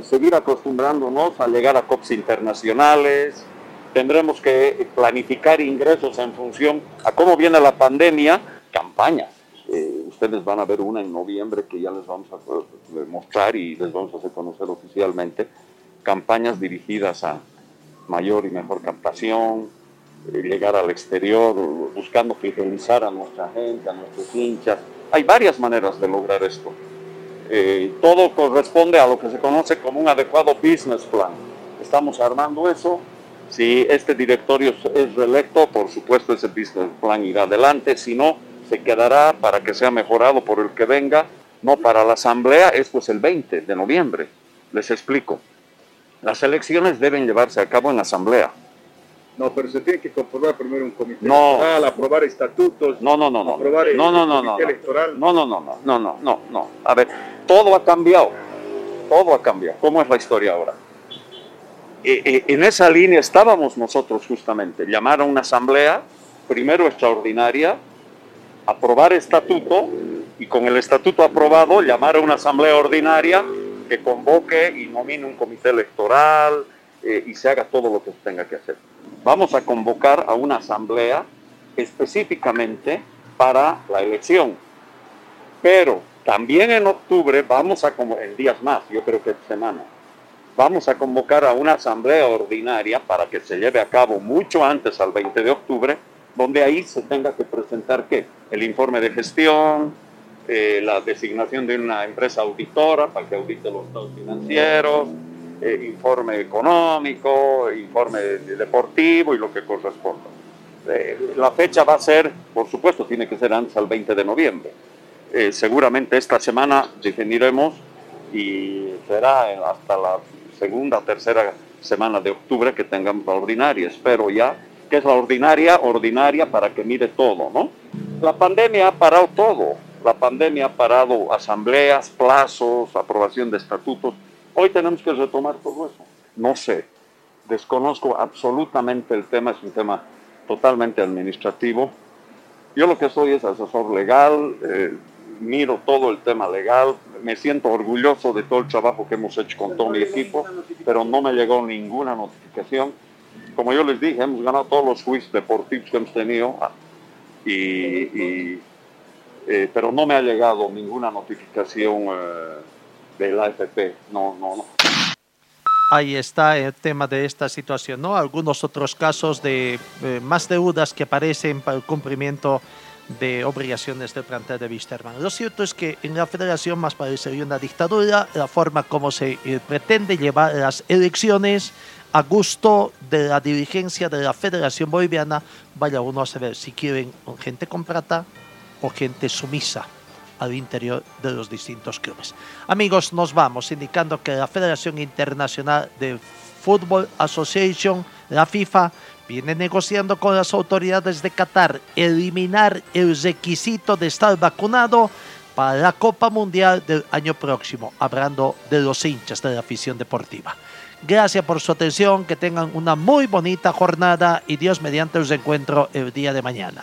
seguir acostumbrándonos a llegar a COPs internacionales, tendremos que planificar ingresos en función a cómo viene la pandemia, campañas. Ustedes van a ver una en noviembre que ya les vamos a mostrar y les vamos a hacer conocer oficialmente, campañas dirigidas a mayor y mejor captación, llegar al exterior, buscando fidelizar a nuestra gente, a nuestros hinchas. Hay varias maneras de lograr esto. Eh, todo corresponde a lo que se conoce como un adecuado business plan. Estamos armando eso. Si este directorio es reelecto, por supuesto ese business plan irá adelante. Si no, se quedará para que sea mejorado por el que venga. No, para la asamblea es pues el 20 de noviembre. Les explico. Las elecciones deben llevarse a cabo en la asamblea. No, pero se tiene que comprobar primero un comité No. electoral, aprobar estatutos, No, no, no, no. aprobar el No, no, no, no. comité no. electoral. No, no, no, no, no, no, no, no. A ver, todo ha cambiado. Todo ha cambiado. ¿Cómo es la historia ahora? Eh, eh, en esa línea estábamos nosotros justamente. Llamar a una asamblea, primero extraordinaria, aprobar estatuto y con el estatuto aprobado llamar a una asamblea ordinaria que convoque y nomine un comité electoral eh, y se haga todo lo que tenga que hacer. Vamos a convocar a una asamblea específicamente para la elección. Pero también en octubre vamos a, en días más, yo creo que semana, vamos a convocar a una asamblea ordinaria para que se lleve a cabo mucho antes al 20 de octubre, donde ahí se tenga que presentar qué? El informe de gestión, eh, la designación de una empresa auditora para que audite los estados financieros, eh, informe económico, informe deportivo y lo que corresponda. Eh, la fecha va a ser, por supuesto, tiene que ser antes al 20 de noviembre. Eh, seguramente esta semana definiremos y será hasta la segunda tercera semana de octubre que tengamos la ordinaria. Espero ya que es la ordinaria, ordinaria para que mire todo, ¿no? La pandemia ha parado todo. La pandemia ha parado asambleas, plazos, aprobación de estatutos. Hoy tenemos que retomar todo eso. No sé, desconozco absolutamente el tema, es un tema totalmente administrativo. Yo lo que soy es asesor legal, eh, miro todo el tema legal, me siento orgulloso de todo el trabajo que hemos hecho con todo mi equipo, pero no me llegó ninguna notificación. Como yo les dije, hemos ganado todos los juicios deportivos que hemos tenido ah, y, y, eh, pero no me ha llegado ninguna notificación eh, de la AFP. No, no, no. Ahí está el tema de esta situación, ¿no? Algunos otros casos de eh, más deudas que aparecen para el cumplimiento de obligaciones del plantel de Wisterman. Lo cierto es que en la federación más parecería una dictadura la forma como se eh, pretende llevar las elecciones a gusto de la dirigencia de la Federación Boliviana. Vaya uno a saber si quieren gente con plata o gente sumisa al interior de los distintos clubes. Amigos, nos vamos indicando que la Federación Internacional de Football Association, la FIFA, viene negociando con las autoridades de Qatar eliminar el requisito de estar vacunado para la Copa Mundial del año próximo, hablando de los hinchas de la afición deportiva. Gracias por su atención, que tengan una muy bonita jornada y Dios mediante os encuentro el día de mañana.